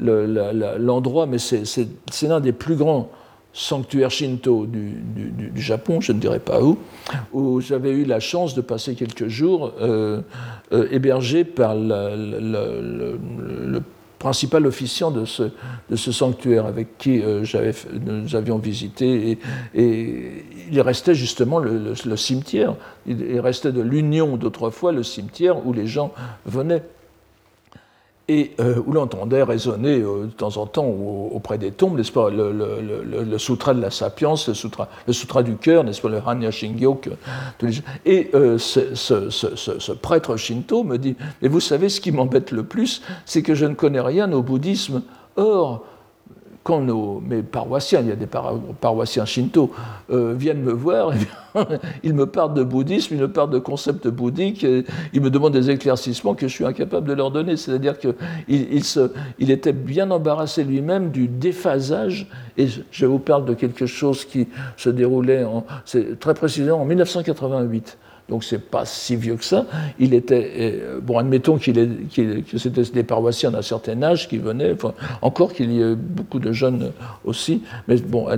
l'endroit, mais c'est l'un des plus grands sanctuaires shinto du, Japon, je ne dirais pas où, où j'avais eu la chance de passer quelques jours euh, euh, hébergé par le, principal officiant de ce, sanctuaire avec qui euh, nous avions visité. Et, il restait justement le, cimetière. Il, restait de l'union d'autrefois le cimetière où les gens venaient et euh, où l'on entendait résonner euh, de temps en temps auprès des tombes, n'est-ce pas, le, sutra de la sapience, le sutra, du cœur, n'est-ce pas, le Hanya Shingyo. Et euh, ce, ce, ce, prêtre shinto me dit, mais vous savez, ce qui m'embête le plus, c'est que je ne connais rien au bouddhisme. Or, quand nos, mes paroissiens, il y a des paroissiens shinto, euh, viennent me voir, ils me parlent de bouddhisme, ils me parlent de concepts bouddhiques, ils me demandent des éclaircissements que je suis incapable de leur donner. C'est-à-dire qu'il il, était bien embarrassé lui-même du déphasage, et je vous parle de quelque chose qui se déroulait très précisément en 1988 donc c'est pas si vieux que ça. Il était, euh, bon, admettons qu'il que c'était des paroissiens d'un certain âge qui venaient, encore qu'il y ait beaucoup de jeunes aussi, mais bon,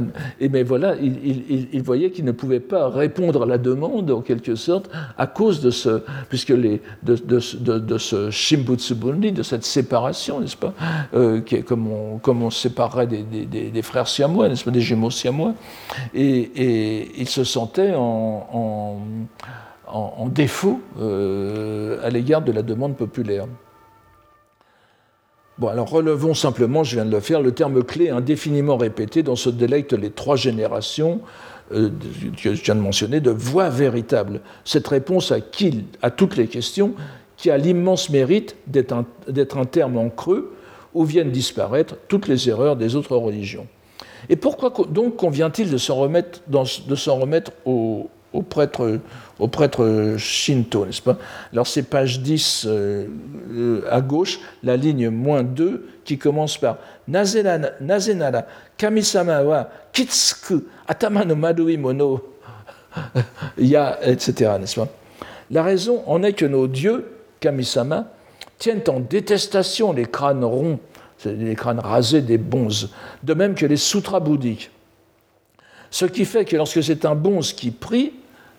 et mais voilà, il, voyait qu'il ne pouvait pas répondre à la demande en quelque sorte à cause de ce, puisque les, de, de, de, ce shimbutsubundi, de cette séparation, n'est-ce pas, euh, qui est comme on, comme on séparerait des, des, des frères siamois, n'est-ce pas, des jumeaux siamois, et, et il se sentait en, en en, défaut euh, à l'égard de la demande populaire. Bon, alors relevons simplement, je viens de le faire, le terme clé indéfiniment répété dont se délectent les trois générations euh, que je viens de mentionner, de voix véritable. Cette réponse à, qui, à toutes les questions qui a l'immense mérite d'être un, terme en creux où viennent disparaître toutes les erreurs des autres religions. Et pourquoi donc convient-il de s'en remettre, remettre au, aux prêtres, shinto, n'est-ce pas? Alors c'est page 10 euh, à gauche, la ligne moins 2 qui commence par Nazenara kamisama wa kitsuku atama no madui mono ya, etc. N'est-ce pas? La raison en est que nos dieux, kamisama, tiennent en détestation les crânes ronds, les crânes rasés des bonzes, de même que les sutras bouddhiques. Ce qui fait que lorsque c'est un bonze qui prie,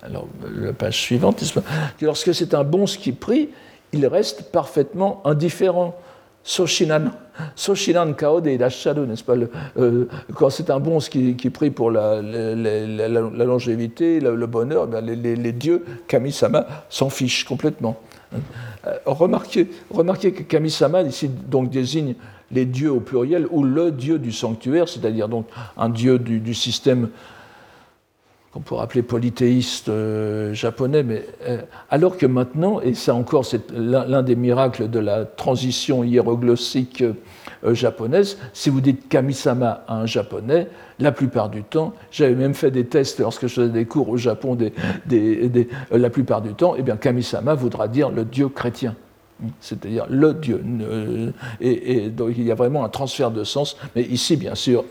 alors, la page suivante, lorsque c'est un bon qui prie, il reste parfaitement indifférent. Soshinan, Soshinan Kaode et n'est-ce pas euh, Quand c'est un bon qui, prie pour la, longévité, le, bonheur, eh les, dieux, Kami-sama, s'en fichent complètement. Euh, remarquez, remarquez que Kami-sama, ici, donc, désigne les dieux au pluriel ou le dieu du sanctuaire, c'est-à-dire donc un dieu du système qu'on pourrait appeler polythéiste euh, japonais, mais euh, alors que maintenant, et c'est encore l'un des miracles de la transition hiéroglossique euh, japonaise, si vous dites kamisama à un japonais, la plupart du temps, j'avais même fait des tests lorsque je faisais des cours au Japon, la plupart du temps, eh bien kamisama voudra dire le dieu chrétien c'est-à-dire le Dieu. Et, donc il y a vraiment un transfert de sens, mais ici, bien sûr,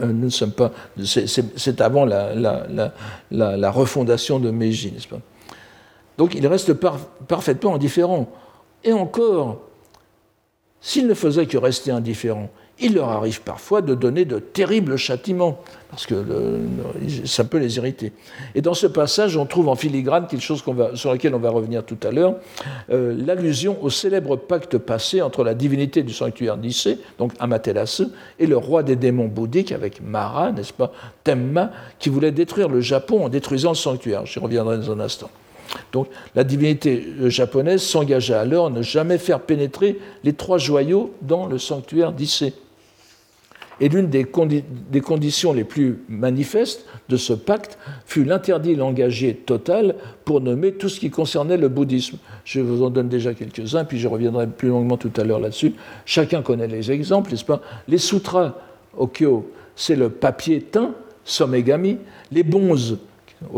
nous ne sommes pas. C'est avant la, refondation de Meiji, n'est-ce pas? Donc il reste parfaitement indifférent. Et encore, s'il ne faisait que rester indifférent, il leur arrive parfois de donner de terribles châtiments, parce que ça peut les irriter. Et dans ce passage, on trouve en filigrane quelque chose sur lequel on va revenir tout à l'heure, euh, l'allusion au célèbre pacte passé entre la divinité du sanctuaire d'Issé, donc Amaterasu, et le roi des démons bouddhiques avec Mara, n'est-ce pas, Temma, qui voulait détruire le Japon en détruisant le sanctuaire. J'y reviendrai dans un instant. Donc la divinité japonaise s'engagea alors à ne jamais faire pénétrer les trois joyaux dans le sanctuaire d'Issé. Et l'une des, conditions les plus manifestes de ce pacte fut l'interdit langagier total pour nommer tout ce qui concernait le bouddhisme. Je vous en donne déjà quelques-uns, puis je reviendrai plus longuement tout à l'heure là-dessus. Chacun connaît les exemples, n'est-ce pas? Les sutras, Okyo, c'est le papier teint, Somegami. Les bonzes,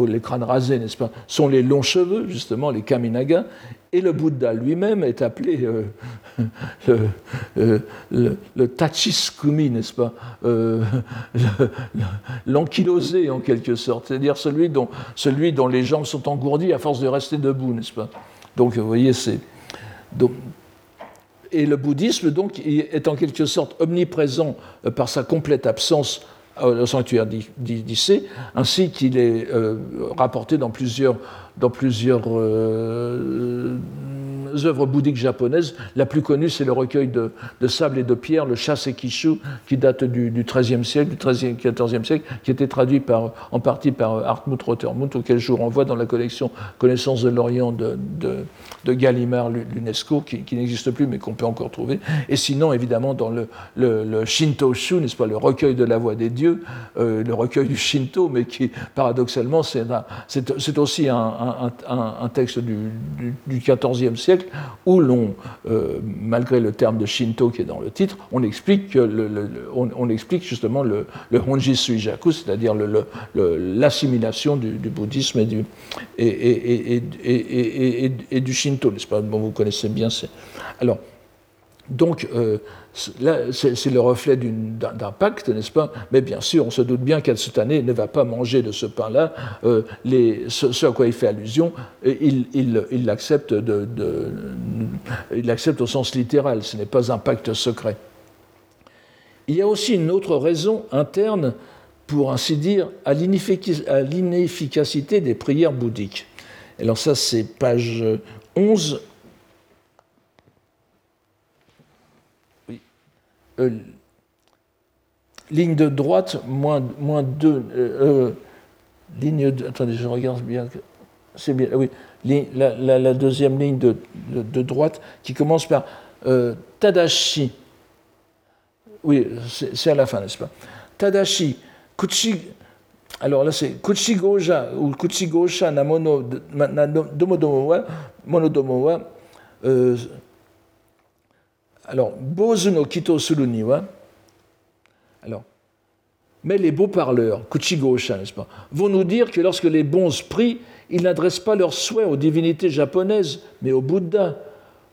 les crânes rasés, n'est-ce pas, sont les longs cheveux, justement, les kaminaga. Et le Bouddha lui-même est appelé euh, euh, le, le, tachiskumi, n'est-ce pas euh, L'ankylosé en quelque sorte, c'est-à-dire celui dont, celui dont les jambes sont engourdies à force de rester debout, n'est-ce pas Donc vous voyez, c'est. Et le bouddhisme, donc, est en quelque sorte omniprésent par sa complète absence au sanctuaire d'Issée, ainsi qu'il est rapporté dans plusieurs dans plusieurs euh, œuvres bouddhiques japonaises. La plus connue, c'est le recueil de, sable et de pierre, le Shasekishu, qui date du, XIIIe siècle, du XIIIe, XIVe siècle, qui était traduit par, en partie par Hartmut Rottermund, auquel je vous renvoie dans la collection Connaissance de l'Orient de, de, Gallimard, l'UNESCO, qui, n'existe plus mais qu'on peut encore trouver. Et sinon, évidemment, dans le, Shinto-shu, n'est-ce pas, le recueil de la voix des dieux, euh, le recueil du Shinto, mais qui, paradoxalement, c'est aussi un, texte du, du, XIVe siècle où l'on, euh, malgré le terme de Shinto qui est dans le titre, on explique, explique justement le, le Honji Suijaku, c'est-à-dire l'assimilation du, bouddhisme et du, et du Shinto, vous connaissez bien. Alors, donc, euh, là, c'est le reflet d'un pacte, n'est-ce pas? Mais bien sûr, on se doute bien qu'Atsutane ne va pas manger de ce pain-là. Euh, ce, à quoi il fait allusion, il l'accepte au sens littéral. Ce n'est pas un pacte secret. Il y a aussi une autre raison interne, pour ainsi dire, à l'inefficacité des prières bouddhiques. Alors ça, c'est page 11 Euh, ligne de droite, moins, moins 2. Euh, euh, ligne de, attendez, je regarde bien. C'est bien, oui. La, la, deuxième ligne de, de, droite qui commence par Tadashi. Oui, c'est à la fin, n'est-ce pas? Tadashi, Kuchi. Alors là, c'est Kuchigoja ou Kuchigosha Namono Domodomowa, Monodomowa. Alors, Bozu no Kito Suru alors, mais les beaux parleurs, Kuchigo-sha, n'est-ce pas, vont nous dire que lorsque les bons prient, ils n'adressent pas leurs souhaits aux divinités japonaises, mais au Bouddha.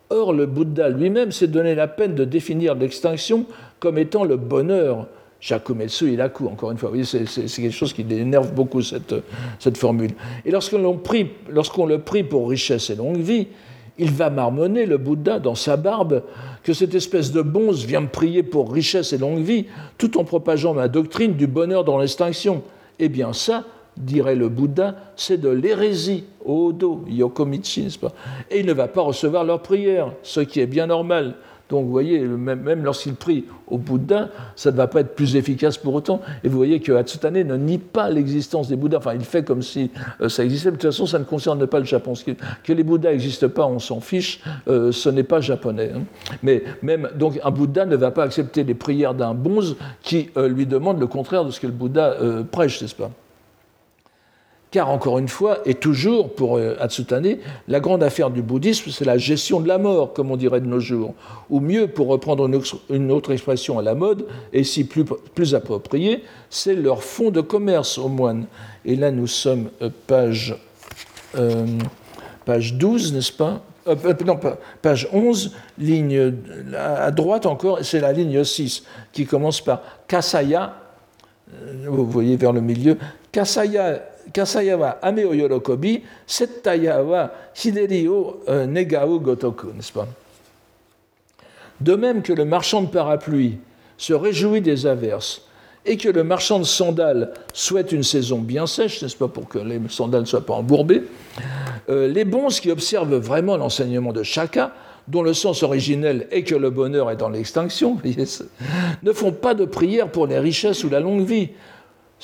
Or, le Bouddha lui-même s'est donné la peine de définir l'extinction comme étant le bonheur. Shakumetsu Ilaku, encore une fois, vous voyez, c'est quelque chose qui énerve beaucoup cette, cette formule. Et lorsqu'on le prie pour richesse et longue vie, il va marmonner, le Bouddha, dans sa barbe, que cette espèce de bonze vient me prier pour richesse et longue vie, tout en propageant ma doctrine du bonheur dans l'extinction. Eh bien ça, dirait le Bouddha, c'est de l'hérésie, Odo, Yokomichi, n'est-ce pas? Et il ne va pas recevoir leur prière, ce qui est bien normal. Donc vous voyez, même, lorsqu'il prie au Bouddha, ça ne va pas être plus efficace pour autant. Et vous voyez que Hatsutane ne nie pas l'existence des Bouddhas. Enfin, il fait comme si euh, ça existait. de toute façon, ça ne concerne pas le Japon. Que les Bouddhas n'existent pas, on s'en fiche. Euh, ce n'est pas japonais. Hein. Mais même donc, un Bouddha ne va pas accepter les prières d'un bonze qui euh, lui demande le contraire de ce que le Bouddha prêche, n'est-ce pas? Car encore une fois, et toujours pour euh, Atsutane, la grande affaire du bouddhisme, c'est la gestion de la mort, comme on dirait de nos jours. Ou mieux, pour reprendre une autre expression à la mode, et si plus, appropriée, c'est leur fonds de commerce aux moines. Et là, nous sommes euh, page, euh, page 12, n'est-ce pas non, page 11, ligne à droite encore, c'est la ligne 6 qui commence par Kasaya, vous voyez vers le milieu, Kasaya kasaya wa ame yorokobi, euh, negao gotoku, n'est-ce De même que le marchand de parapluie se réjouit des averses et que le marchand de sandales souhaite une saison bien sèche, n'est-ce pas, pour que les sandales ne soient pas embourbées, euh, les bons qui observent vraiment l'enseignement de Shaka, dont le sens originel est que le bonheur est dans l'extinction, ne font pas de prière pour les richesses ou la longue vie,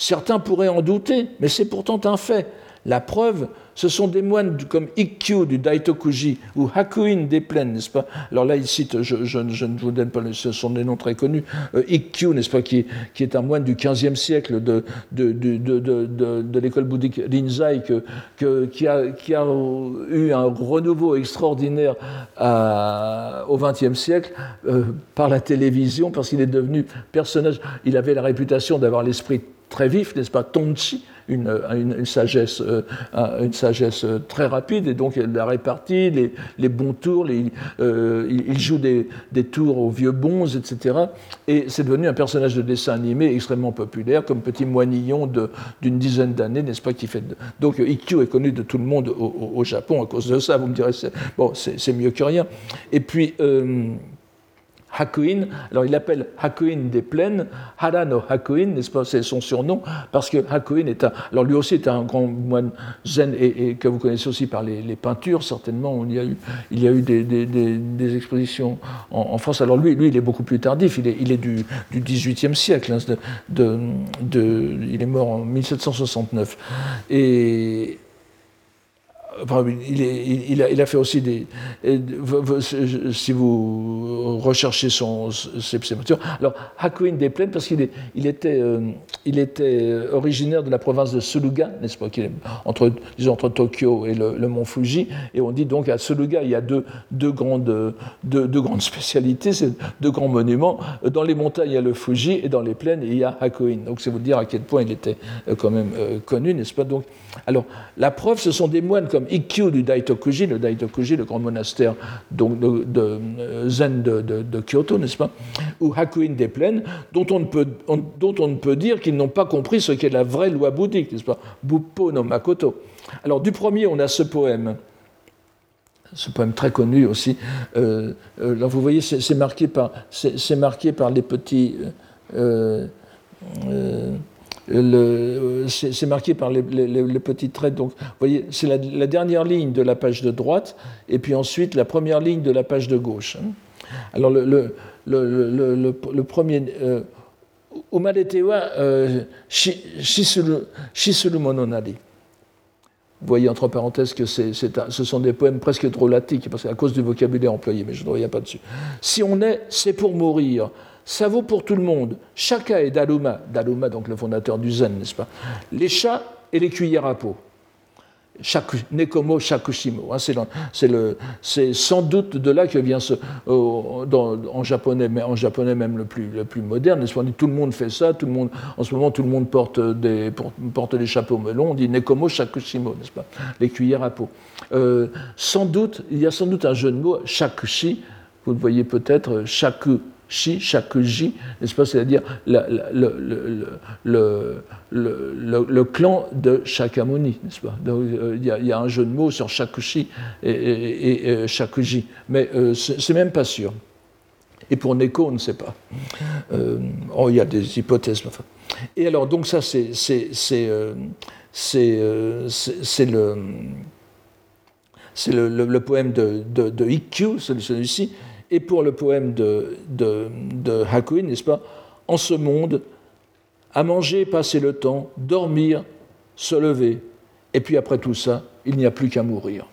Certains pourraient en douter, mais c'est pourtant un fait. La preuve, ce sont des moines comme Ikkyu du Daitokuji ou Hakuin des plaines, n'est-ce pas? Alors là, il cite, je, ne vous donne pas, ce sont des noms très connus, euh, Ikkyu, n'est-ce pas, qui, est un moine du XVe siècle de, l'école bouddhique Rinzai, qui, a, eu un renouveau extraordinaire au XXe siècle euh, par la télévision, parce qu'il est devenu personnage, il avait la réputation d'avoir l'esprit très vif, n'est-ce pas, Tonchi, une, une, sagesse, euh, une sagesse très rapide, et donc la répartie, les, les bons tours, les, euh, il joue des, des, tours aux vieux bons, etc. Et c'est devenu un personnage de dessin animé extrêmement populaire, comme petit moinillon d'une dizaine d'années, n'est-ce pas, qui fait... Donc Ikkyu est connu de tout le monde au, Japon à cause de ça, vous me direz, bon, c'est mieux que rien. Et puis... Euh, Hakuin. Alors il appelle Hakuin des plaines, Hara no Hakuin, n'est-ce pas C'est son surnom, parce que Hakuin est un. Alors lui aussi est un grand moine zen et, que vous connaissez aussi par les, peintures, certainement. Il y a eu, il y a eu des, expositions en, France. Alors lui, lui, il est beaucoup plus tardif, il est, il est du, du 18e siècle. Hein, il est mort en 1769. Et il, a, fait aussi des. Si vous recherchez son, ses, peintures. Alors, Hakuin des Plaines, parce qu'il il était, euh, il était originaire de la province de Suluga, n'est-ce pas, est entre, disons, entre Tokyo et le, mont Fuji. Et on dit donc à Suluga, il y a deux, grandes, deux, grandes spécialités, deux grands monuments. Dans les montagnes, il y a le Fuji, et dans les plaines, il y a Hakuin. Donc, c'est vous dire à quel point il était euh, quand même euh, connu, n'est-ce pas Donc, alors, la preuve, ce sont des moines comme Ikkyu du Daitokuji, le Daitokuji, le grand monastère donc, de, euh, zen de, Kyoto, n'est-ce pas Ou Hakuin des plaines, dont on ne peut, dont on ne peut dire qu'ils n'ont pas compris ce qu'est la vraie loi bouddhique, n'est-ce pas Buppo no Makoto. Alors, du premier, on a ce poème ce poème très connu aussi. Euh, euh, là, vous voyez, c'est marqué, par, marqué par les petits c'est marqué par les, petits traits. Donc, vous voyez, c'est la, dernière ligne de la page de droite, et puis ensuite la première ligne de la page de gauche. Hein. Alors, le, premier. Euh, euh, Shisulu Mononari. Vous voyez entre parenthèses que ce sont des poèmes presque drôlatiques, parce qu'à cause du vocabulaire employé, mais je ne reviens pas dessus. Si on est, c'est pour mourir ça vaut pour tout le monde. Shaka et Daruma, Daruma donc le fondateur du Zen, n'est-ce pas? Les chats et les cuillères à peau. Nekomo Shakushimo. Hein, c'est sans doute de là que vient ce, en, japonais, mais en japonais même le plus, le plus moderne. Tout le monde fait ça, tout le monde, en ce moment tout le monde porte des, porte des chapeaux melons, on dit Nekomo Shakushimo, n'est-ce pas? Les cuillères à peau. Euh, sans doute, il y a sans doute un jeu de mots, Shakushi, vous le voyez peut-être, Shaku chi, chaque n'est-ce pas C'est-à-dire le, clan de Shakyamuni, n'est-ce pas? Euh, il y, a un jeu de mots sur Shakushi et, et, Shakuji, mais euh, c'est même pas sûr. Et pour Neko, on ne sait pas. Euh, oh, il y a des hypothèses. Enfin. Et alors, donc ça, c'est le c'est le, poème de, de, de Ikkyu, celui-ci, et pour le poème de, de, Hakuin, n'est-ce pas En ce monde, à manger, passer le temps, dormir, se lever, et puis après tout ça, il n'y a plus qu'à mourir.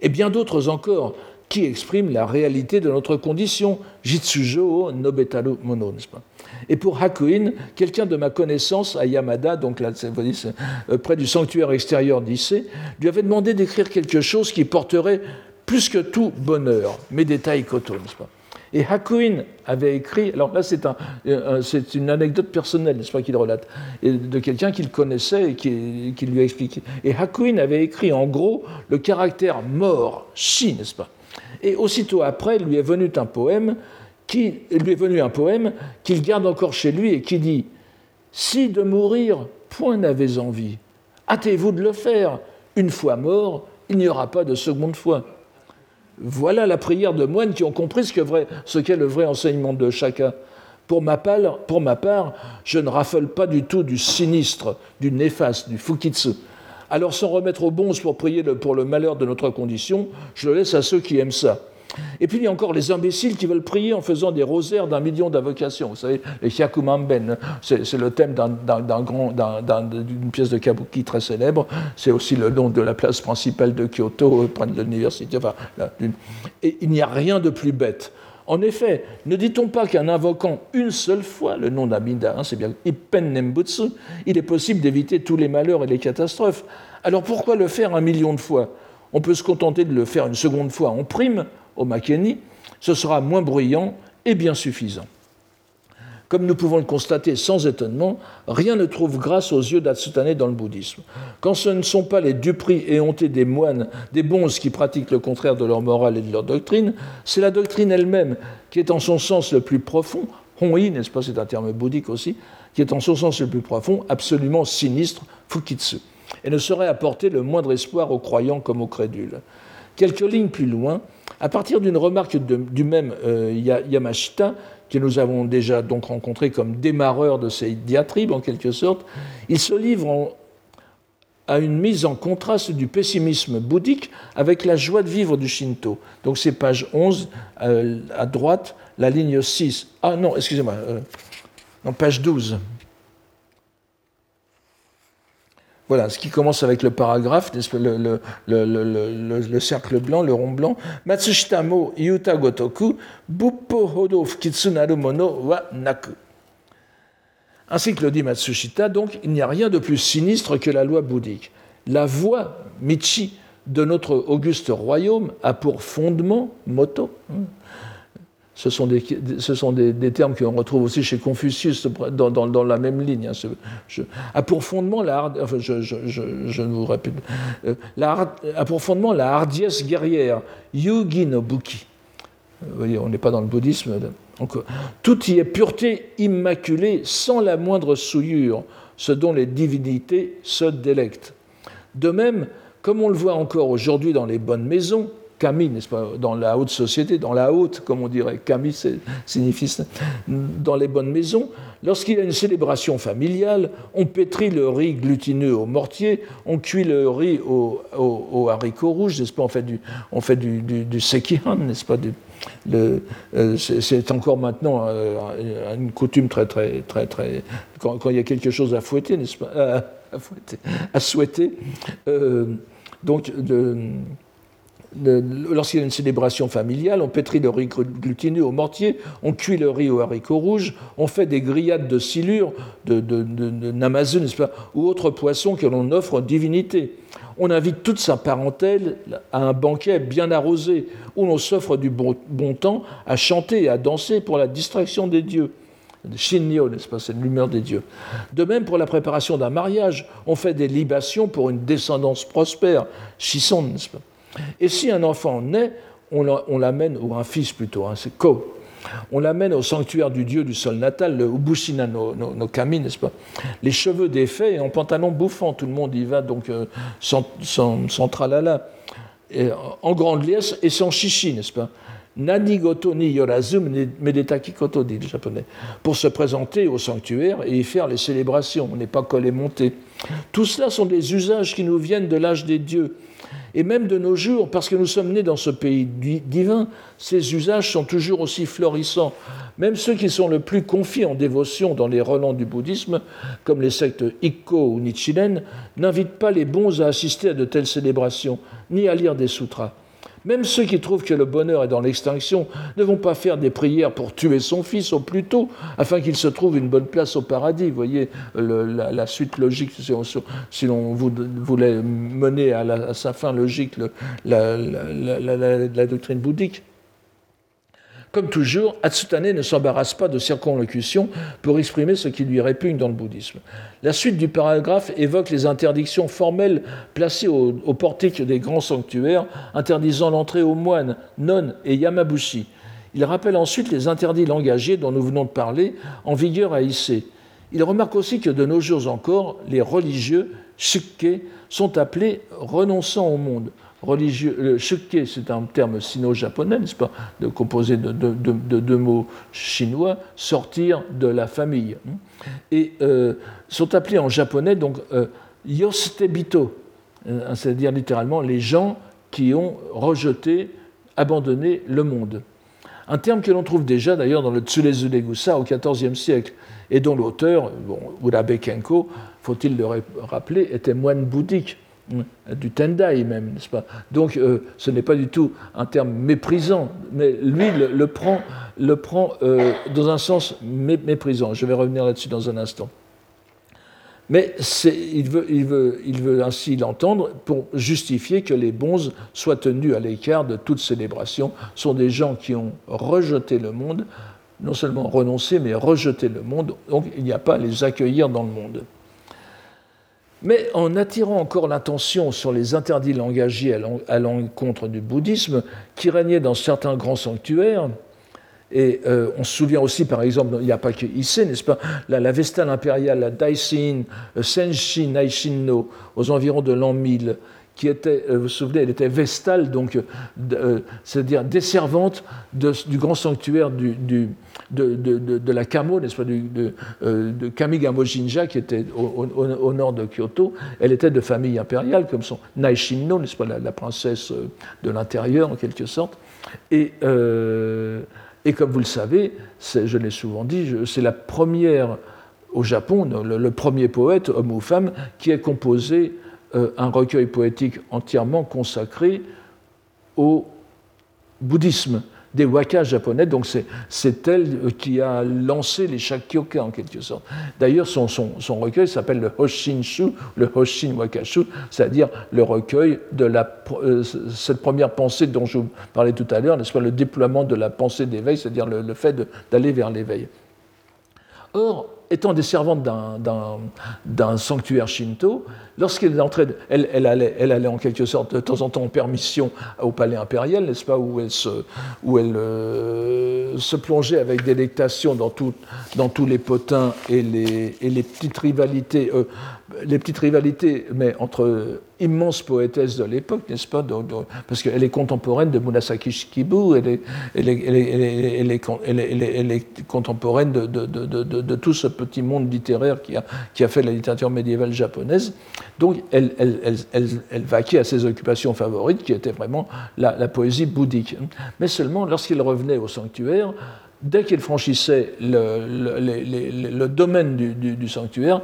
Et bien d'autres encore qui expriment la réalité de notre condition, Jitsujo Nobetaru Mono, n'est-ce pas? Et pour Hakuin, quelqu'un de ma connaissance à Yamada, donc là, euh, près du sanctuaire extérieur d'Issé, lui avait demandé d'écrire quelque chose qui porterait plus que tout bonheur, mes détails coton, n'est-ce pas? Et Hakuin avait écrit, alors là c'est un, c'est une anecdote personnelle, n'est-ce pas, qu'il relate, de quelqu'un qu'il connaissait et qui, qui, lui a expliqué. Et Hakuin avait écrit en gros le caractère mort, chi, n'est-ce pas? Et aussitôt après, lui est venu un poème qui, lui est venu un poème qu'il garde encore chez lui et qui dit Si de mourir, point n'avez envie, hâtez-vous de le faire. Une fois mort, il n'y aura pas de seconde fois. Voilà la prière de moines qui ont compris ce qu'est le vrai enseignement de chacun. Pour ma, part, je ne raffole pas du tout du sinistre, du néfaste, du fukitsu. Alors sans remettre au bonze pour prier pour le malheur de notre condition, je le laisse à ceux qui aiment ça. Et puis il y a encore les imbéciles qui veulent prier en faisant des rosaires d'un million d'invocations. Vous savez, les Hyakumamben, c'est le thème d'une pièce de kabuki très célèbre. C'est aussi le nom de la place principale de Kyoto, près de l'université. et il n'y a rien de plus bête. En effet, ne dit-on pas qu'en invoquant une seule fois le nom d'Amida, hein, c'est bien Ippen Nembutsu, il est possible d'éviter tous les malheurs et les catastrophes? Alors pourquoi le faire un million de fois? On peut se contenter de le faire une seconde fois en prime au ce sera moins bruyant et bien suffisant. Comme nous pouvons le constater sans étonnement, rien ne trouve grâce aux yeux d'Atsutane dans le bouddhisme. Quand ce ne sont pas les duperies éhontés des moines, des bonzes qui pratiquent le contraire de leur morale et de leur doctrine, c'est la doctrine elle-même qui est en son sens le plus profond, hongi, n'est-ce pas, c'est un terme bouddhique aussi, qui est en son sens le plus profond, absolument sinistre, fukitsu, et ne saurait apporter le moindre espoir aux croyants comme aux crédules Quelques lignes plus loin, à partir d'une remarque du même euh, Yamashita, que nous avons déjà donc rencontré comme démarreur de ces diatribes en quelque sorte, il se livre à une mise en contraste du pessimisme bouddhique avec la joie de vivre du Shinto. Donc c'est page 11 euh, à droite, la ligne 6. Ah non, excusez-moi, euh, page 12. Voilà, ce qui commence avec le paragraphe, le, le, cercle blanc, le rond blanc. Matsushita mo yuta gotoku, buppo hodo fukitsunaru mono wa naku. Ainsi que le dit Matsushita, donc, il n'y a rien de plus sinistre que la loi bouddhique. La voie Michi de notre auguste royaume a pour fondement, moto, ce sont des, ce sont des, termes qu'on retrouve aussi chez Confucius dans, la même ligne. Hein, pour fondement la, enfin, je, je, ne vous répète, euh, la, la hardiesse guerrière, Yugi no Buki. Vous voyez, on n'est pas dans le bouddhisme. Donc, tout y est pureté immaculée, sans la moindre souillure, ce dont les divinités se délectent. De même, comme on le voit encore aujourd'hui dans les bonnes maisons, Kami, n'est-ce pas, dans la haute société, dans la haute, comme on dirait, Kami signifie dans les bonnes maisons. Lorsqu'il y a une célébration familiale, on pétrit le riz glutineux au mortier, on cuit le riz au, au, haricot rouge, n'est-ce pas, on fait du, on fait du, sekihan, n'est-ce pas, euh, c'est encore maintenant euh, une coutume très, très, très, très. Quand, il y a quelque chose à fouetter, n'est-ce pas à, fouetter, à souhaiter. Euh, donc, de, lorsqu'il y a une célébration familiale, on pétrit le riz glutineux au mortier, on cuit le riz au haricot rouge, on fait des grillades de silure, de, de, de, ou autres poissons que l'on offre aux divinités. On invite toute sa parentèle à un banquet bien arrosé, où l'on s'offre du bon, temps à chanter et à danser pour la distraction des dieux. Shinyo, n'est-ce pas, c'est l'humeur des dieux. De même, pour la préparation d'un mariage, on fait des libations pour une descendance prospère, Shison, n'est-ce pas et si un enfant naît, on l'amène, ou un fils plutôt, hein, c'est Ko, on l'amène au sanctuaire du dieu du sol natal, le Ubushina no, no, Kami, n'est-ce pas? Les cheveux défaits et en pantalon bouffant, tout le monde y va donc euh, sans, sans, tralala, en grande liesse et sans chichi, n'est-ce pas? Nanigoto ni yorazum medetaki koto, dit le japonais, pour se présenter au sanctuaire et y faire les célébrations. On n'est pas collé monté. Tout cela sont des usages qui nous viennent de l'âge des dieux et même de nos jours, parce que nous sommes nés dans ce pays divin, ces usages sont toujours aussi florissants. Même ceux qui sont le plus confiés en dévotion dans les relents du bouddhisme, comme les sectes Ikko ou Nichiren, n'invitent pas les bons à assister à de telles célébrations, ni à lire des sutras. Même ceux qui trouvent que le bonheur est dans l'extinction ne vont pas faire des prières pour tuer son fils au plus tôt, afin qu'il se trouve une bonne place au paradis. Vous voyez la, suite logique, si l'on voulait mener à, sa fin logique la doctrine bouddhique. Comme toujours, Atsutane ne s'embarrasse pas de circonlocution pour exprimer ce qui lui répugne dans le bouddhisme. La suite du paragraphe évoque les interdictions formelles placées au, portique des grands sanctuaires, interdisant l'entrée aux moines, nonnes et yamabushi. Il rappelle ensuite les interdits langagiers dont nous venons de parler, en vigueur à Issei. Il remarque aussi que de nos jours encore, les religieux, shukke, sont appelés renonçant au monde religieux. Le shukke, c'est un terme sino-japonais, n'est-ce pas, composé de, deux mots chinois, sortir de la famille. Et euh, sont appelés en japonais donc euh, yostebito, euh, c'est-à-dire littéralement les gens qui ont rejeté, abandonné le monde. Un terme que l'on trouve déjà d'ailleurs dans le Tsulezu Legusa au XIVe siècle et dont l'auteur, bon, Urabe Kenko, faut-il le rappeler, était moine bouddhique du Tendai même, n'est-ce pas? Donc euh, ce n'est pas du tout un terme méprisant, mais lui le, prend, euh, dans un sens méprisant. Je vais revenir là-dessus dans un instant. Mais il veut, il, veut, il veut, ainsi l'entendre pour justifier que les bons soient tenus à l'écart de toute célébration. Sont des gens qui ont rejeté le monde, non seulement renoncé, mais rejeté le monde. Donc il n'y a pas à les accueillir dans le monde. Mais en attirant encore l'attention sur les interdits langagiers à l'encontre du bouddhisme qui régnaient dans certains grands sanctuaires, et euh, on se souvient aussi, par exemple, il n'y a pas que Issei, n'est-ce pas, la, Vestale impériale, la Daisin, euh, Senshi Naishinno, aux environs de l'an 1000, qui était, vous vous souvenez, elle était vestale, donc, c'est-à-dire desservante du grand sanctuaire de, la Kamo, n'est-ce pas, de, de Kamigamo Jinja, qui était au, nord de Kyoto. Elle était de famille impériale, comme son Naishinno, n'est-ce pas, la, princesse de l'intérieur, en quelque sorte. Et, comme vous le savez, je l'ai souvent dit, c'est la première au Japon, le, premier poète, homme ou femme, qui a composé euh, un recueil poétique entièrement consacré au bouddhisme des wakas japonais. Donc c'est elle euh, qui a lancé les shakyoka en quelque sorte. D'ailleurs, son, son, recueil s'appelle le Hoshinshu, le Hoshin Wakashu, c'est-à-dire le recueil de la, euh, cette première pensée dont je vous parlais tout à l'heure, n'est-ce pas, le déploiement de la pensée d'éveil, c'est-à-dire le, le fait d'aller vers l'éveil. Or, étant des servantes d'un sanctuaire shinto, lorsqu'elle entrait, elle, elle, allait, en quelque sorte de temps en temps en permission au palais impérial, n'est-ce pas, où elle, se, euh, plongeait avec délectation dans, tous les potins et les, et les petites rivalités, euh, les petites rivalités, mais entre immenses poétesses de l'époque, n'est-ce pas Parce qu'elle est contemporaine de Murasaki Shikibu, elle est, contemporaine de, tout ce petit monde littéraire qui a, fait la littérature médiévale japonaise. Donc elle, elle, vaquait à ses occupations favorites, qui étaient vraiment la, poésie bouddhique. Mais seulement lorsqu'il revenait au sanctuaire, dès qu'il franchissait le, domaine du, sanctuaire,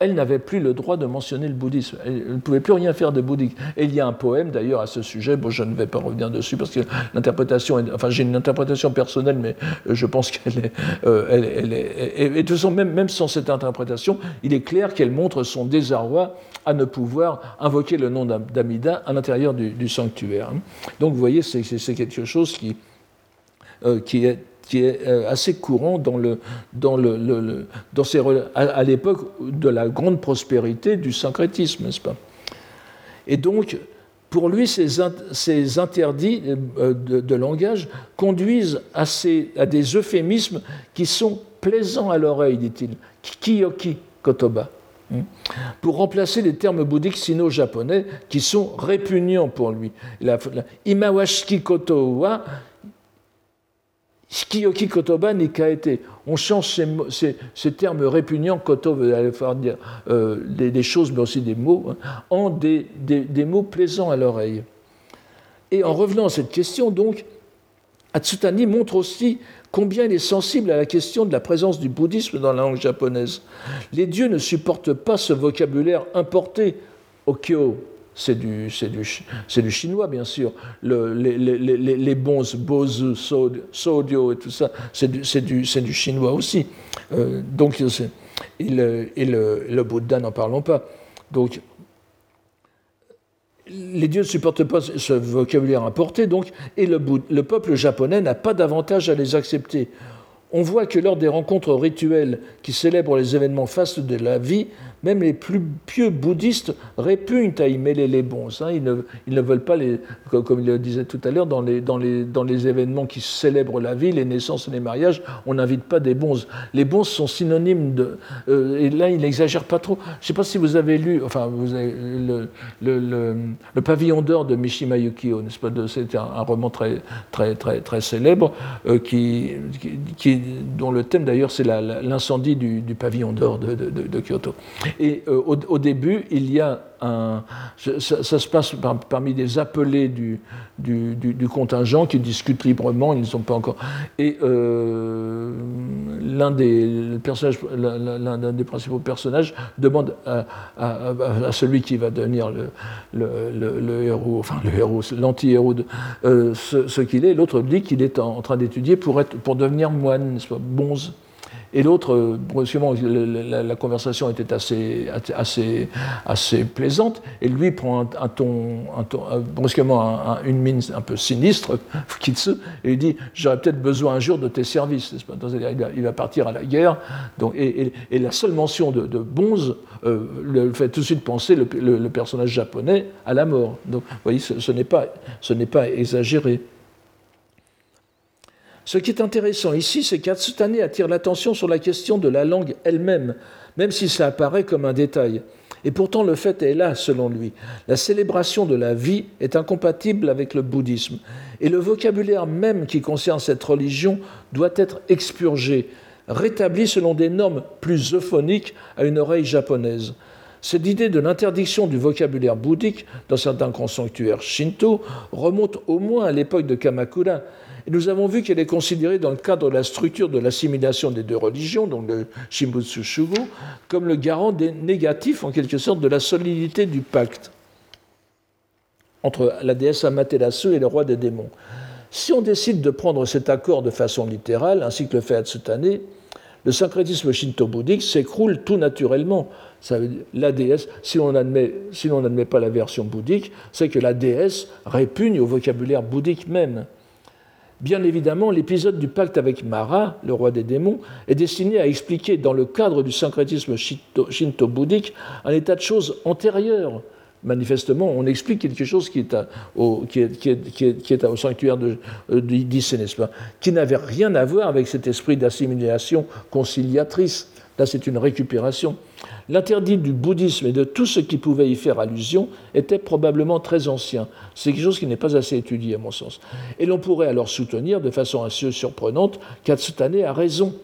elle n'avait plus le droit de mentionner le bouddhisme. Elle ne pouvait plus rien faire de bouddhique. Et il y a un poème d'ailleurs à ce sujet, bon, je ne vais pas revenir dessus parce que l'interprétation, enfin j'ai une interprétation personnelle, mais je pense qu'elle est, euh, et, de toute façon, même, sans cette interprétation, il est clair qu'elle montre son désarroi à ne pouvoir invoquer le nom d'Amida à l'intérieur du, sanctuaire. Donc vous voyez, c'est quelque chose qui, euh, qui est qui est euh, assez courant dans le, dans le, dans ces, à, l'époque de la grande prospérité du syncrétisme, n'est-ce pas? Et donc, pour lui, ces, ces interdits euh, de, langage conduisent à, ces, à, des euphémismes qui sont plaisants à l'oreille, dit-il. Kiyoki kotoba. Hmm. Pour remplacer les termes bouddhiques sino-japonais qui sont répugnants pour lui. La, imawashiki koto wa Kotoba nikaete. On change ces, termes répugnants, koto veut dire euh, des, choses, mais aussi des mots, hein, en des, mots plaisants à l'oreille. Et en revenant à cette question, donc, Atsutani montre aussi combien il est sensible à la question de la présence du bouddhisme dans la langue japonaise. Les dieux ne supportent pas ce vocabulaire importé au kyo, c'est du, du, du, chinois, bien sûr. Le, les, les, les, bons bozu, sodio et tout ça, c'est du, du, chinois aussi. Euh, donc, et, le, le, Bouddha, n'en parlons pas. Donc, les dieux ne supportent pas ce vocabulaire importé, donc, et le, le peuple japonais n'a pas d'avantage à les accepter. On voit que lors des rencontres rituelles qui célèbrent les événements fastes de la vie, même les plus pieux bouddhistes répugnent à y mêler les bons. Hein. Ils, ne, veulent pas, les, comme il le disait tout à l'heure, dans les, dans, les, dans les, événements qui célèbrent la vie, les naissances et les mariages, on n'invite pas des bons. Les bons sont synonymes de... Euh, et là, il n'exagère pas trop. Je ne sais pas si vous avez lu, enfin, vous avez, le, pavillon d'or de Mishima Yukio, n'est-ce pas C'est un, roman très, très, très, très célèbre, euh, qui, qui, dont le thème d'ailleurs c'est l'incendie du, pavillon d'or de Kyoto. Et euh, au, début, il y a Ça, se passe parmi des appelés du, contingent qui discutent librement, ils ne sont pas encore. Et euh, l'un des, personnages, l'un des principaux personnages demande à, celui qui va devenir le, héros, enfin le héros, l'anti-héros, euh, ce, qu'il est. L'autre dit qu'il est en, train d'étudier pour, être, pour devenir moine, bonze. Et l'autre, euh, brusquement, la, conversation était assez, assez, assez plaisante, et lui prend un, ton, un ton brusquement une mine un peu sinistre, Fukitsu, et il dit J'aurais peut-être besoin un jour de tes services. Il va partir à la guerre. Donc, et, la seule mention de, Bonze euh, le fait tout de suite penser le, personnage japonais à la mort. Donc, vous voyez, ce, ce n'est pas, pas exagéré. Ce qui est intéressant ici, c'est qu'Atsutane attire l'attention sur la question de la langue elle-même, même si ça apparaît comme un détail. Et pourtant, le fait est là, selon lui. La célébration de la vie est incompatible avec le bouddhisme. Et le vocabulaire même qui concerne cette religion doit être expurgé, rétabli selon des normes plus euphoniques à une oreille japonaise. Cette idée de l'interdiction du vocabulaire bouddhique dans certains sanctuaires shinto remonte au moins à l'époque de Kamakura, et nous avons vu qu'elle est considérée dans le cadre de la structure de l'assimilation des deux religions, donc le Shimbutsu Shugo, comme le garant des négatifs, en quelque sorte, de la solidité du pacte entre la déesse Amaterasu et le roi des démons. Si on décide de prendre cet accord de façon littérale, ainsi que le fait Atsutane, le syncrétisme shinto-bouddhique s'écroule tout naturellement. La déesse, si l'on n'admet pas la version bouddhique, c'est que la déesse répugne au vocabulaire bouddhique même. Bien évidemment, l'épisode du pacte avec Mara, le roi des démons, est destiné à expliquer, dans le cadre du syncrétisme shinto-bouddhique, un état de choses antérieur. Manifestement, on explique quelque chose qui est, au, qui est, au, sanctuaire Qui n'avait rien à voir avec cet esprit d'assimilation conciliatrice. Là, c'est une récupération. L'interdit du bouddhisme et de tout ce qui pouvait y faire allusion était probablement très ancien. C'est quelque chose qui n'est pas assez étudié, à mon sens. Et l'on pourrait alors soutenir de façon assez surprenante qu'Atsutane a raison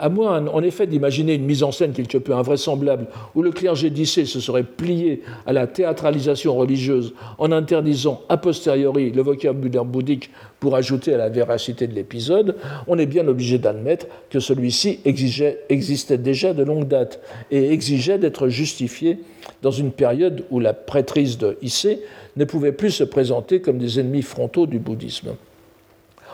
à moins, en effet, d'imaginer une mise en scène quelque peu invraisemblable où le clergé d'Issée se serait plié à la théâtralisation religieuse en interdisant a posteriori le vocabulaire bouddhique pour ajouter à la véracité de l'épisode, on est bien obligé d'admettre que celui-ci existait déjà de longue date et exigeait d'être justifié dans une période où la prêtrise de ne pouvait plus se présenter comme des ennemis frontaux du bouddhisme.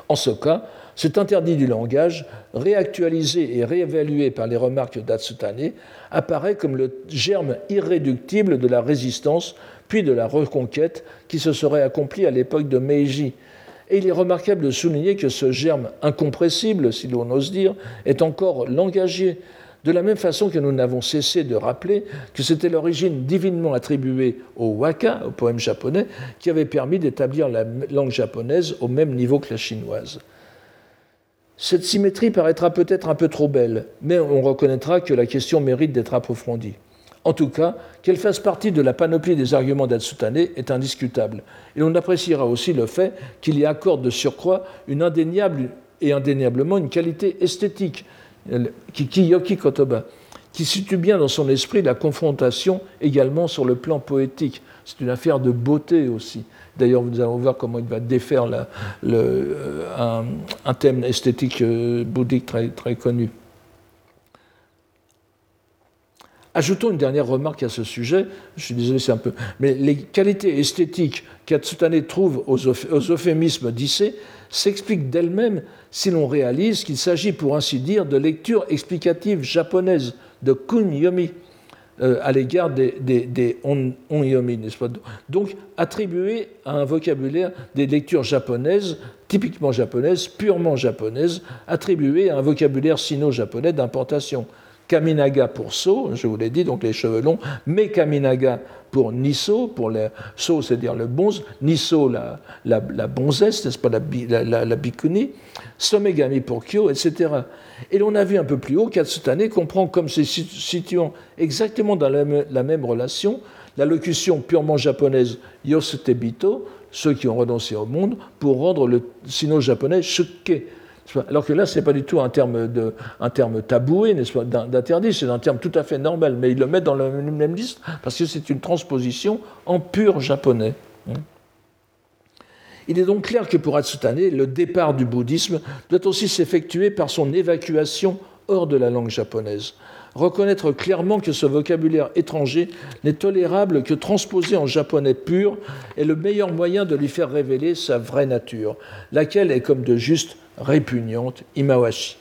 En ce cas, cet interdit du langage, réactualisé et réévalué par les remarques d'Atsutane, apparaît comme le germe irréductible de la résistance puis de la reconquête qui se serait accomplie à l'époque de Meiji. Et il est remarquable de souligner que ce germe incompressible, si l'on ose dire, est encore langagier, de la même façon que nous n'avons cessé de rappeler que c'était l'origine divinement attribuée au waka, au poème japonais, qui avait permis d'établir la langue japonaise au même niveau que la chinoise. Cette symétrie paraîtra peut-être un peu trop belle, mais on reconnaîtra que la question mérite d'être approfondie. En tout cas, qu'elle fasse partie de la panoplie des arguments d'Atsutane est indiscutable. Et on appréciera aussi le fait qu'il y accorde de surcroît une indéniable et indéniablement une qualité esthétique, Kiyoki Kotoba, qui situe bien dans son esprit la confrontation également sur le plan poétique. C'est une affaire de beauté aussi. D'ailleurs, nous allons voir comment il va défaire euh, un, thème esthétique euh, bouddhique très, connu. Ajoutons une dernière remarque à ce sujet, je suis désolé, c'est un peu. Mais les qualités esthétiques qu'Atsutane trouve aux, euphémismes d'Issé s'expliquent d'elles-mêmes si l'on réalise qu'il s'agit, pour ainsi dire, de lecture explicative japonaise, de kunyomi, euh, à l'égard des, des, onyomi, n'est-ce pas? Donc, attribuer à un vocabulaire des lectures japonaises, typiquement japonaises, purement japonaises, attribuer à un vocabulaire sino-japonais d'importation. Kaminaga pour So, je vous l'ai dit, donc les cheveux longs, mais Kaminaga pour Niso, pour les So, c'est-à-dire le bonze, Niso, la, la, la bonzesse, n'est-ce pas, la, la, la, bikuni, Somegami pour Kyo, etc. Et l'on a vu un peu plus haut qu'Atsutane comprend comme se situant exactement dans la, même relation la locution purement japonaise Yosutebito, ceux qui ont renoncé au monde, pour rendre le sino-japonais Shukke. Alors que là, ce n'est pas du tout un terme, de, un terme taboué, d'interdit, c'est un terme tout à fait normal, mais il le met dans la même liste parce que c'est une transposition en pur japonais. Il est donc clair que pour Atsutane, le départ du bouddhisme doit aussi s'effectuer par son évacuation hors de la langue japonaise. Reconnaître clairement que ce vocabulaire étranger n'est tolérable que transposé en japonais pur est le meilleur moyen de lui faire révéler sa vraie nature, laquelle est comme de juste répugnante, imawashi.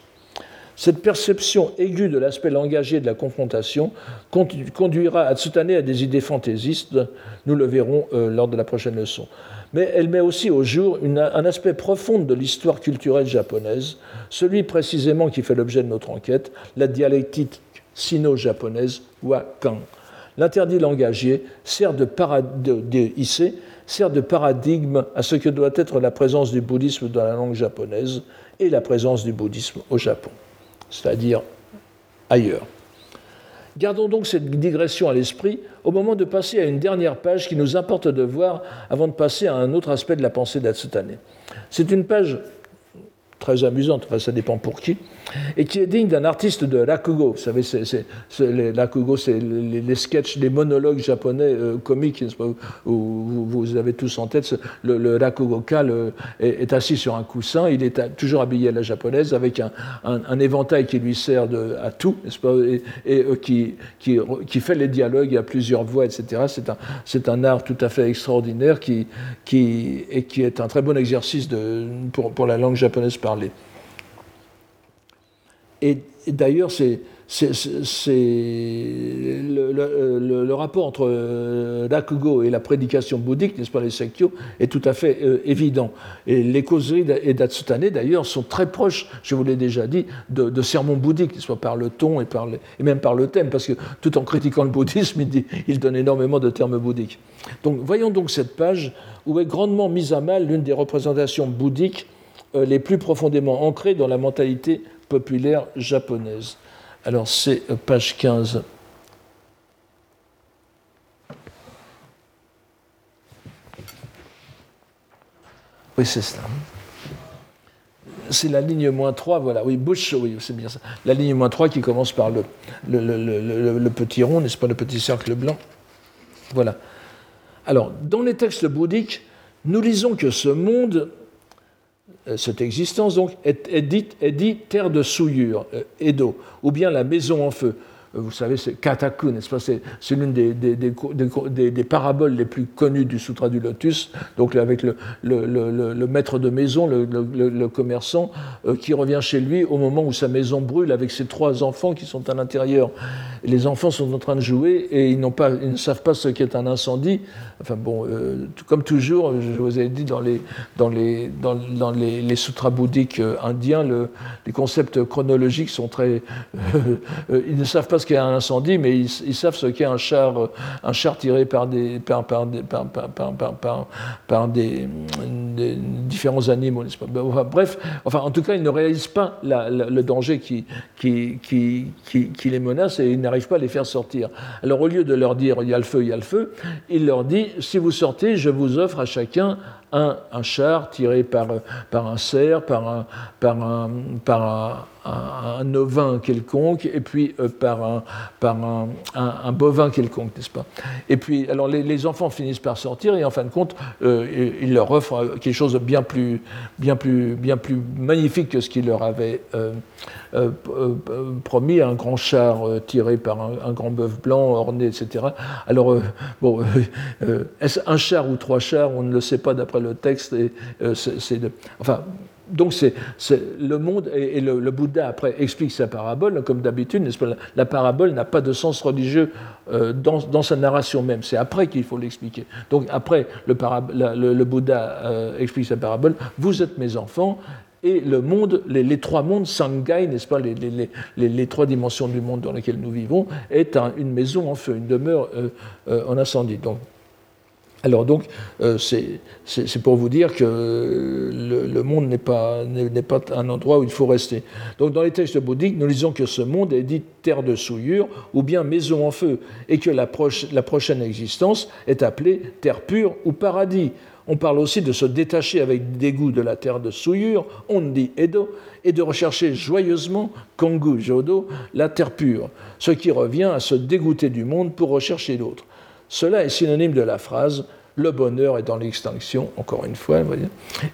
Cette perception aiguë de l'aspect langagier de la confrontation conduira Atsutane à des idées fantaisistes, nous le verrons euh, lors de la prochaine leçon mais elle met aussi au jour un aspect profond de l'histoire culturelle japonaise, celui précisément qui fait l'objet de notre enquête, la dialectique sino-japonaise Wakan. L'interdit langagier sert de, sert de paradigme à ce que doit être la présence du bouddhisme dans la langue japonaise et la présence du bouddhisme au Japon, c'est-à-dire ailleurs. Gardons donc cette digression à l'esprit au moment de passer à une dernière page qui nous importe de voir avant de passer à un autre aspect de la pensée d'Atsutane. C'est une page très amusante, enfin ça dépend pour qui, et qui est digne d'un artiste de rakugo. Vous savez, c'est, les rakugo, c'est les, les, sketchs, les monologues japonais euh, comiques, où vous avez tous en tête. Le, le rakugoka est, assis sur un coussin, il est toujours habillé à la japonaise, avec un, un, éventail qui lui sert de, à tout, pas, et, euh, qui, qui, qui, fait les dialogues à plusieurs voix, etc. C'est un, c'est un art tout à fait extraordinaire qui, qui, et qui est un très bon exercice de, pour, pour la langue japonaise par et, d'ailleurs, c'est, le, rapport entre euh, Rakugo et la prédication bouddhique, n'est-ce pas, les Sekkyo, est tout à fait euh, évident. Et les causeries d'Atsutane, d'ailleurs, sont très proches, je vous l'ai déjà dit, de, sermons bouddhiques, soit par le ton et, par et même par le thème, parce que tout en critiquant le bouddhisme, il, donne énormément de termes bouddhiques. Donc, voyons donc cette page où est grandement mise à mal l'une des représentations bouddhiques les plus profondément ancrés dans la mentalité populaire japonaise. Alors c'est euh, page 15. Oui, c'est ça. C'est la ligne moins 3, voilà. Oui, Bush, oui, c'est bien ça. La ligne moins 3 qui commence par le, le petit rond, n'est-ce pas, le petit cercle blanc? Voilà. Alors, dans les textes bouddhiques, nous lisons que ce monde euh, cette existence donc est, dite, terre de souillure, euh, Edo, ou bien la maison en feu. Euh, vous savez, c'est Kataku, n'est-ce pas? C'est l'une des, paraboles les plus connues du Sutra du Lotus, donc avec le, maître de maison, le, commerçant, qui revient chez lui au moment où sa maison brûle avec ses trois enfants qui sont à l'intérieur. Les enfants sont en train de jouer et ils, ne savent pas ce qu'est un incendie. Enfin bon, euh, comme toujours, je vous ai dit dans les, sutras bouddhiques euh, indiens, le, les concepts chronologiques sont très. Euh, ils ne savent pas ce qu'est un incendie, mais ils, savent ce qu'est un char, un char tiré par des, par, par, par, des, différents animaux. Enfin, bref, enfin, en tout cas, ils ne réalisent pas le danger qui, les menace et ils n'arrivent pas à les faire sortir. Alors, au lieu de leur dire il y a le feu, il y a le feu, il leur dit si vous sortez, je vous offre à chacun un, char tiré par, par un cerf, par un, par un, par un, ovin quelconque, et puis euh, par, un, par un, bovin quelconque, n'est-ce pas? Et puis, alors les, enfants finissent par sortir, et en fin de compte, euh, il leur offre quelque chose de bien plus, bien plus, bien plus magnifique que ce qu'il leur avait euh, promis, un grand char tiré par un, grand bœuf blanc, orné, etc. Alors, bon, est-ce un char ou trois chars On ne le sait pas d'après le texte. Et, enfin, donc c'est, le monde et, le, Bouddha après explique sa parabole, comme d'habitude, la, parabole n'a pas de sens religieux euh, dans, sa narration même, c'est après qu'il faut l'expliquer. Donc après le, Bouddha euh, explique sa parabole, vous êtes mes enfants, et le monde, les, trois mondes, Sangai, n'est-ce pas, les, les, trois dimensions du monde dans lesquelles nous vivons, est une maison en feu, une demeure euh, en incendie. Donc alors donc, euh, c'est pour vous dire que le, monde n'est pas, pas, un endroit où il faut rester. Donc dans les textes bouddhiques, nous lisons que ce monde est dit terre de souillure ou bien maison en feu, et que la, prochaine existence est appelée terre pure ou paradis. On parle aussi de se détacher avec dégoût de la terre de souillure, on dit Edo, et de rechercher joyeusement Kongu Jodo, la terre pure, ce qui revient à se dégoûter du monde pour rechercher l'autre. Cela est synonyme de la phrase le bonheur est dans l'extinction, encore une fois,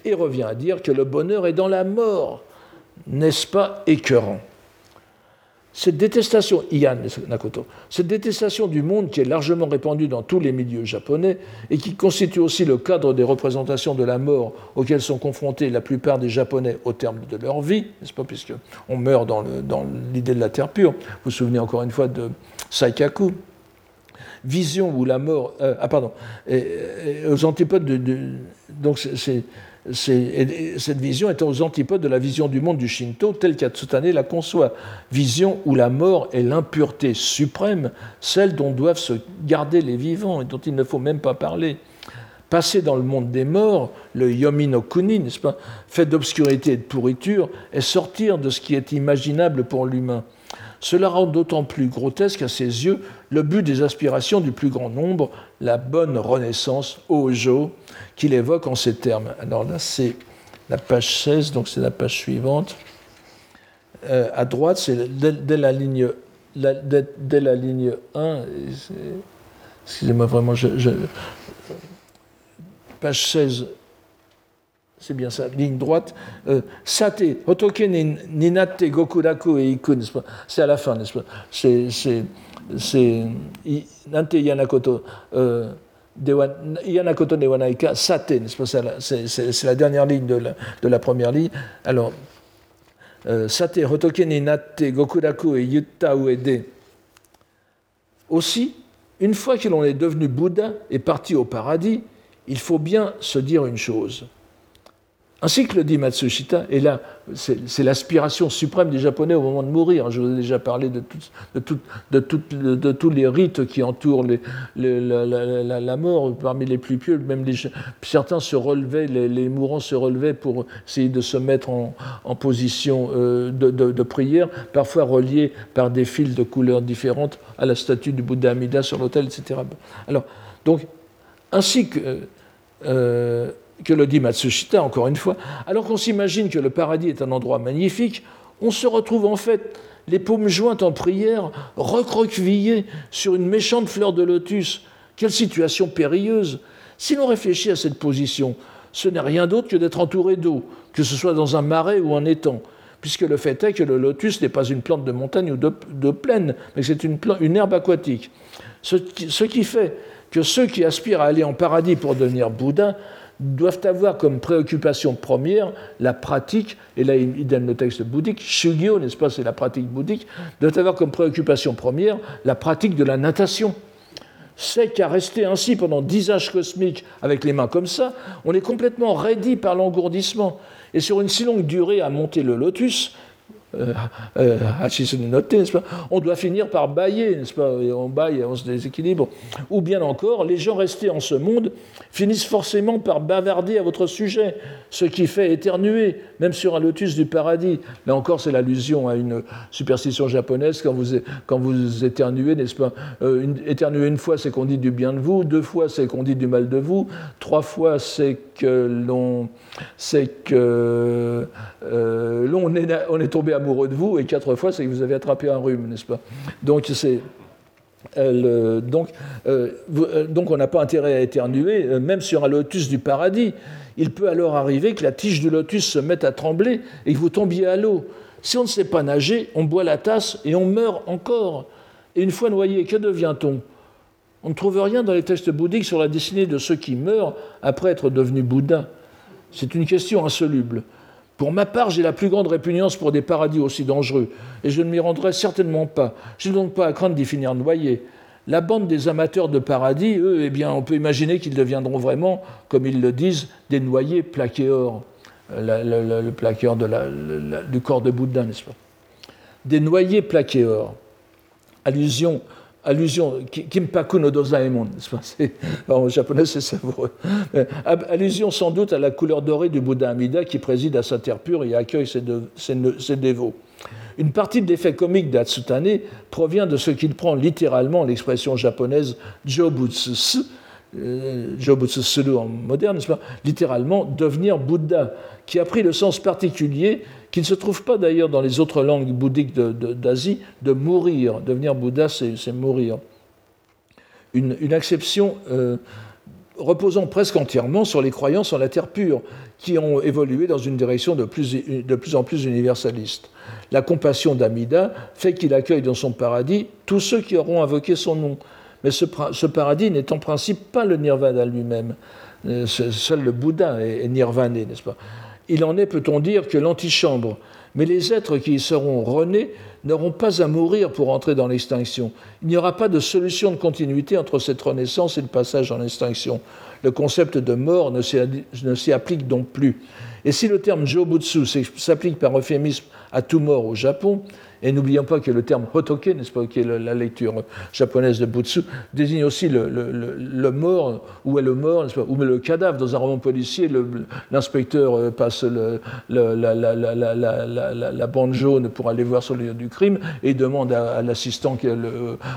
et revient à dire que le bonheur est dans la mort. N'est-ce pas écœurant? Cette détestation, Ian Nakoto, cette détestation du monde qui est largement répandue dans tous les milieux japonais et qui constitue aussi le cadre des représentations de la mort auxquelles sont confrontés la plupart des Japonais au terme de leur vie, n'est-ce pas, puisqu'on meurt dans l'idée de la terre pure. Vous vous souvenez encore une fois de Saikaku, vision où la mort. Euh, ah, pardon. aux antipodes de. donc, c'est, cette vision est aux antipodes de la vision du monde du Shinto telle qu'Atsutane la conçoit. Vision où la mort est l'impureté suprême, celle dont doivent se garder les vivants et dont il ne faut même pas parler. Passer dans le monde des morts, le yomi no kuni, n'est-ce pas, fait d'obscurité et de pourriture, est sortir de ce qui est imaginable pour l'humain. Cela rend d'autant plus grotesque à ses yeux le but des aspirations du plus grand nombre, la bonne renaissance, Ojo, qu'il évoque en ces termes. Alors là, c'est la page 16, donc c'est la page suivante. Euh, à droite, c'est dès, la ligne, dès, la ligne 1, excusez-moi vraiment, je, page 16, c'est bien ça, ligne droite, euh, Sate, Hotoke Ninate Gokuraku et Ikun, c'est à la fin, n'est-ce pas? C'est Nante Yanakoto. Euh, Yanakoto Newanaika, Sate, n'est-ce pas? C'est la dernière ligne de la, première ligne. Alors, euh, Sate, Hotoke Ninate Gokuraku et Yutta Uede. Aussi, une fois que l'on est devenu Bouddha et parti au paradis, il faut bien se dire une chose. Ainsi que le dit Matsushita, et là, c'est l'aspiration suprême des Japonais au moment de mourir. Je vous ai déjà parlé de, tous les rites qui entourent la, mort, parmi les plus pieux. Même certains se relevaient, les, mourants se relevaient pour essayer de se mettre en, position euh, de, prière, parfois reliés par des fils de couleurs différentes à la statue du Bouddha Amida sur l'autel, etc. Alors, donc, ainsi que. Que le dit Matsushita, encore une fois, alors qu'on s'imagine que le paradis est un endroit magnifique, on se retrouve en fait les paumes jointes en prière, recroquevillées sur une méchante fleur de lotus. Quelle situation périlleuse Si l'on réfléchit à cette position, ce n'est rien d'autre que d'être entouré d'eau, que ce soit dans un marais ou un étang, puisque le fait est que le lotus n'est pas une plante de montagne ou de, plaine, mais c'est une, herbe aquatique. Ce ce qui fait que ceux qui aspirent à aller en paradis pour devenir Bouddha doivent avoir comme préoccupation première la pratique, et là il donne le texte bouddhique, Shugyo, n'est-ce pas, c'est la pratique bouddhique, doivent avoir comme préoccupation première la pratique de la natation. C'est qu'à rester ainsi pendant dix âges cosmiques avec les mains comme ça, on est complètement raidi par l'engourdissement. Et sur une si longue durée à monter le lotus, euh, euh, on doit finir par bailler, n'est-ce pas? On baille, on se déséquilibre. Ou bien encore, les gens restés en ce monde finissent forcément par bavarder à votre sujet, ce qui fait éternuer, même sur un lotus du paradis. Là encore, c'est l'allusion à une superstition japonaise. Quand vous, quand vous éternuez, n'est-ce pas? Euh, une, Éternuer une fois, c'est qu'on dit du bien de vous. Deux fois, c'est qu'on dit du mal de vous. Trois fois, c'est que l'on, c'est que l'on est, est tombé amoureux de vous. Et quatre fois, c'est que vous avez attrapé un rhume, n'est-ce pas? Donc c'est donc, euh, euh, donc on n'a pas intérêt à éternuer, euh, même sur un lotus du paradis. Il peut alors arriver que la tige du lotus se mette à trembler et que vous tombiez à l'eau. Si on ne sait pas nager, on boit la tasse et on meurt encore. Et une fois noyé, que devient-on? On ne trouve rien dans les textes bouddhiques sur la destinée de ceux qui meurent après être devenus bouddhas. C'est une question insoluble. Pour ma part, j'ai la plus grande répugnance pour des paradis aussi dangereux, et je ne m'y rendrai certainement pas. Je n'ai donc pas à craindre d'y finir noyé. La bande des amateurs de paradis, eux, eh bien, on peut imaginer qu'ils deviendront vraiment, comme ils le disent, des noyés plaqués or, le, plaqueur du corps de Bouddha, n'est-ce pas? Des noyés plaqués or. Allusion allusion, Kimpaku no Dozaemon, en japonais c'est savoureux, allusion sans doute à la couleur dorée du Bouddha Amida qui préside à sa terre pure et accueille ses, dévots. Une partie de l'effet comique d'Atsutane provient de ce qu'il prend littéralement l'expression japonaise Jobutsu, euh, Jobutsu en moderne, littéralement devenir Bouddha, qui a pris le sens particulier qui ne se trouve pas d'ailleurs dans les autres langues bouddhiques d'Asie, de, mourir. Devenir Bouddha, c'est mourir. Une, acception euh, reposant presque entièrement sur les croyances en la terre pure, qui ont évolué dans une direction de plus, de plus en plus universaliste. La compassion d'Amida fait qu'il accueille dans son paradis tous ceux qui auront invoqué son nom. Mais ce, paradis n'est en principe pas le nirvana lui-même. Euh, seul le Bouddha est, est nirvané, n'est-ce pas? Il en est, peut-on dire, que l'antichambre. Mais les êtres qui y seront renés n'auront pas à mourir pour entrer dans l'extinction. Il n'y aura pas de solution de continuité entre cette renaissance et le passage en extinction. le concept de mort ne s'y applique donc plus. Et si le terme Jobutsu s'applique par euphémisme à tout mort au Japon, et n'oublions pas que le terme hotoke, n'est-ce pas, qui est la lecture japonaise de Butsu, désigne aussi le, mort, où est le mort, pas, ou le cadavre. Dans un roman policier, l'inspecteur passe la, bande jaune pour aller voir sur le lieu du crime et demande à, l'assistant,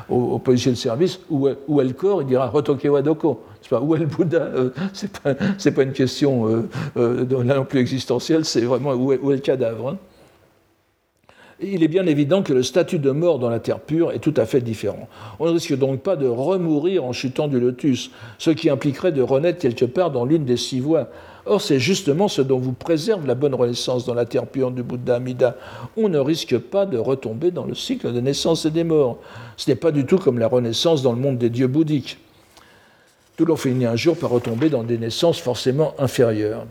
au, policier de service, où est, le corps Il dira hotoke wadoko. Pas, où est le Bouddha Ce n'est pas, une question euh, euh, non plus existentielle, c'est vraiment où est, le cadavre. Hein il est bien évident que le statut de mort dans la terre pure est tout à fait différent. On ne risque donc pas de remourir en chutant du lotus, ce qui impliquerait de renaître quelque part dans l'une des six voies. Or, c'est justement ce dont vous préserve la bonne renaissance dans la terre pure du Bouddha Amida. On ne risque pas de retomber dans le cycle des naissances et des morts. Ce n'est pas du tout comme la renaissance dans le monde des dieux bouddhiques. Tout l'on finit un jour par retomber dans des naissances forcément inférieures.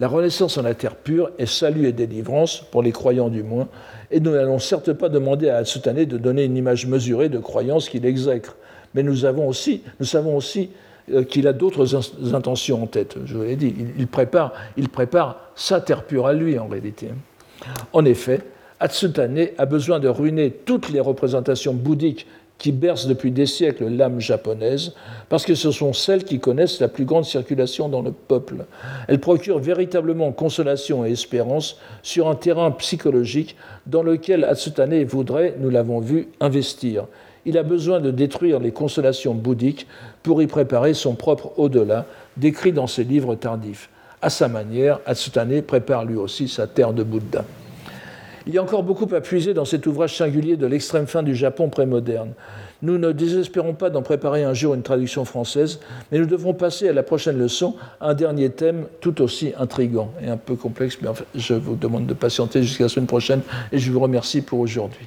La renaissance en la terre pure est salut et délivrance, pour les croyants du moins, et nous n'allons certes pas demander à Atsutane de donner une image mesurée de croyance qu'il exècre, mais nous, avons aussi, nous savons aussi qu'il a d'autres intentions en tête. Je vous l'ai dit, il prépare, il prépare sa terre pure à lui en réalité. En effet, Atsutane a besoin de ruiner toutes les représentations bouddhiques qui bercent depuis des siècles l'âme japonaise, parce que ce sont celles qui connaissent la plus grande circulation dans le peuple. Elles procurent véritablement consolation et espérance sur un terrain psychologique dans lequel Atsutane voudrait, nous l'avons vu, investir. Il a besoin de détruire les consolations bouddhiques pour y préparer son propre au-delà, décrit dans ses livres tardifs. À sa manière, Atsutane prépare lui aussi sa terre de Bouddha. Il y a encore beaucoup à puiser dans cet ouvrage singulier de l'extrême fin du Japon prémoderne. Nous ne désespérons pas d'en préparer un jour une traduction française, mais nous devrons passer à la prochaine leçon un dernier thème tout aussi intrigant et un peu complexe, mais je vous demande de patienter jusqu'à la semaine prochaine et je vous remercie pour aujourd'hui.